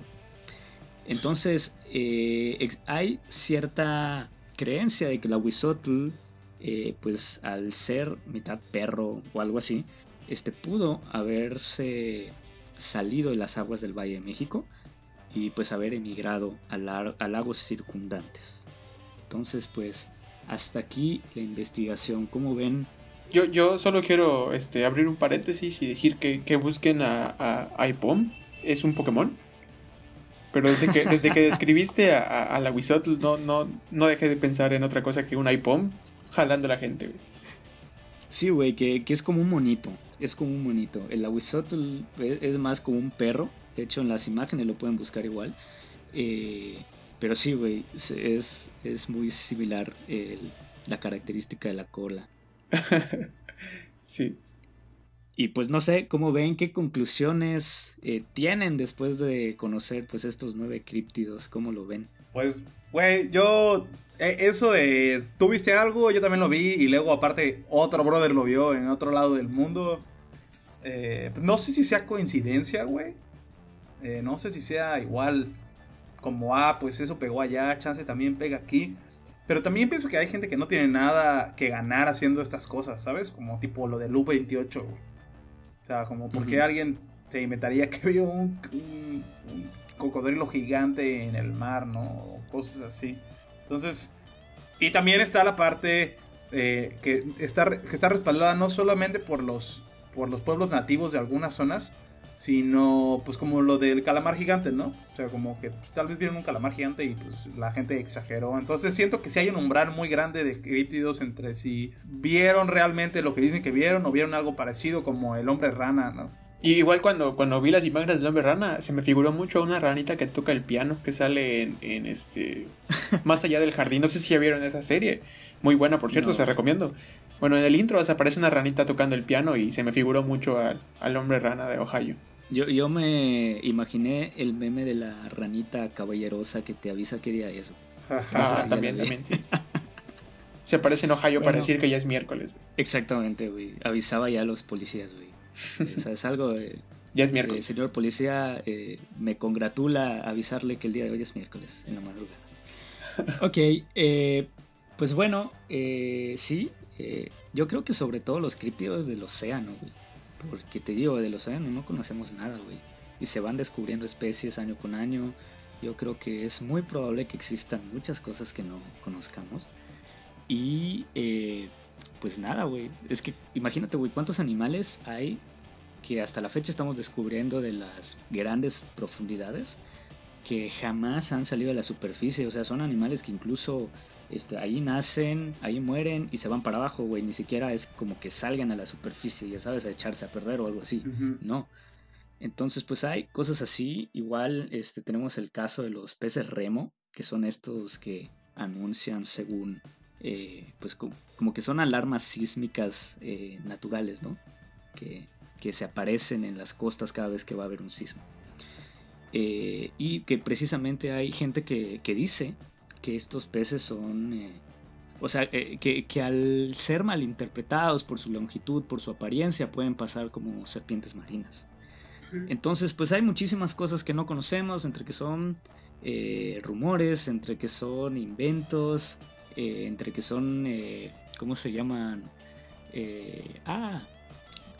Entonces eh, hay cierta creencia de que el aguizotl, eh, pues al ser mitad perro o algo así, este pudo haberse salido de las aguas del Valle de México y pues haber emigrado a, lagos circundantes. Entonces pues hasta aquí la investigación. ¿Cómo ven? Yo, yo solo quiero este, abrir un paréntesis y decir que, busquen a, a, Ipom. Es un Pokémon. Pero desde que, desde que describiste a, a, la Wizotl no, no, no dejé de pensar en otra cosa que un Ipom jalando a la gente. Sí, güey, que, es como un monito. Es como un monito. El Aguizotl es más como un perro de hecho, en las imágenes lo pueden buscar igual. Eh, pero sí, güey, es, es muy similar la característica de la cola. [laughs] sí. Y pues no sé, ¿cómo ven? ¿Qué conclusiones eh, tienen después de conocer pues estos nueve críptidos? ¿Cómo lo ven? Pues, güey, yo... Eh, eso de... Tú viste algo, yo también lo vi y luego aparte otro brother lo vio en otro lado del mundo. No sé si sea coincidencia, güey. Eh, no sé si sea igual como, ah, pues eso pegó allá, chance también pega aquí. Pero también pienso que hay gente que no tiene nada que ganar haciendo estas cosas, ¿sabes? Como tipo lo del U28, O sea, como porque alguien se inventaría [laughs] que vio un, cocodrilo gigante en el mar, ¿no? O cosas así. Entonces, y también está la parte eh, que, está, que está respaldada no solamente por los, por los pueblos nativos de algunas zonas, sino pues como lo del calamar gigante, ¿no? O sea, como que pues, tal vez vieron un calamar gigante y pues la gente exageró. Entonces siento que si hay un umbral muy grande de críptidos entre si vieron realmente lo que dicen que vieron o vieron algo parecido como el hombre rana, ¿no? Y igual cuando, cuando vi las imágenes del hombre rana, se me figuró mucho una ranita que toca el piano, que sale en, este... [laughs] Más allá del jardín. No sé si ya vieron esa serie. Muy buena, por cierto, se recomiendo. Bueno, en el intro se aparece una ranita tocando el piano y se me figuró mucho al, hombre rana de Ohio. Yo, yo me imaginé el meme de la ranita caballerosa que te avisa qué día es. Ah, también, también, sí. Se aparece en Ohio para decir que ya es miércoles. Exactamente, güey. Avisaba ya a los policías, güey. o sea, es algo de... [laughs] Ya es miércoles. señor policía, eh, me congratula avisarle que el día de hoy es miércoles, en la madrugada. ok, eh, pues bueno, eh, yo creo que sobre todo los críptidos del océano, güey Porque te digo, de los océanos no conocemos nada, güey. Y se van descubriendo especies año con año. Yo creo que es muy probable que existan muchas cosas que no conozcamos. Y eh, pues nada, güey. Es que imagínate, güey, cuántos animales hay que hasta la fecha estamos descubriendo de las grandes profundidades que jamás han salido a la superficie. O sea, son animales que incluso este, ahí nacen, ahí mueren y se van para abajo, güey. Ni siquiera es como que salgan a la superficie, ya sabes, a echarse a perder o algo así. No. Entonces, pues hay cosas así. Igual este, tenemos el caso de los peces remo, que son estos que anuncian según, eh, pues como, que son alarmas sísmicas eh, naturales, ¿no? Que, que se aparecen en las costas cada vez que va a haber un sismo. Eh, y que precisamente hay gente que, dice que estos peces son... Eh, o sea, eh, que, al ser malinterpretados por su longitud, por su apariencia, pueden pasar como serpientes marinas. Entonces, pues hay muchísimas cosas que no conocemos, entre que son rumores, entre que son inventos, entre que son, ¿cómo se llaman? ah,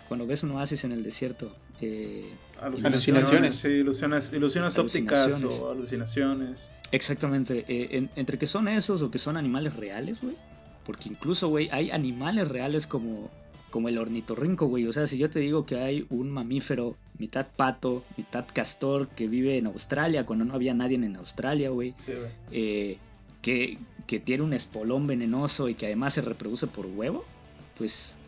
cuando ves un oasis en el desierto, eh, alucinaciones. Sí, ilusiones, ilusiones ópticas o alucinaciones. Exactamente. Eh, entre que son esos o que son animales reales, güey. Porque incluso, güey, hay animales reales como, como el ornitorrinco, güey. O sea, si yo te digo que hay un mamífero, mitad pato, mitad castor, que vive en Australia cuando no había nadie en Australia, güey. Eh, que, que tiene un espolón venenoso y que además se reproduce por huevo, pues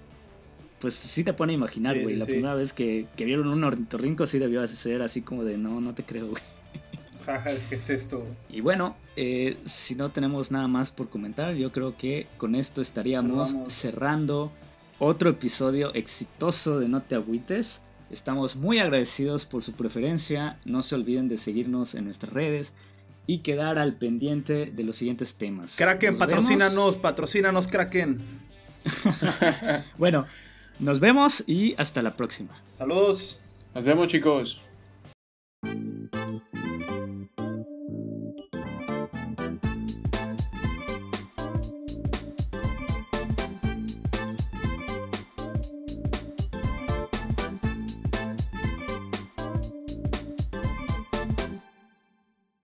pues sí te pone a imaginar, güey. la primera vez que, vieron un ornitorrinco sí debió ser así como de no, no te creo, güey. [laughs] Jaja, ¿qué es esto? Y bueno, eh, si no tenemos nada más por comentar, yo creo que con esto estaríamos cerrando otro episodio exitoso de No te agüites. Estamos muy agradecidos por su preferencia. No se olviden de seguirnos en nuestras redes y quedar al pendiente de los siguientes temas. Kraken, patrocínanos, patrocínanos, Kraken. [laughs] bueno, nos vemos y hasta la próxima. Saludos. Nos vemos chicos.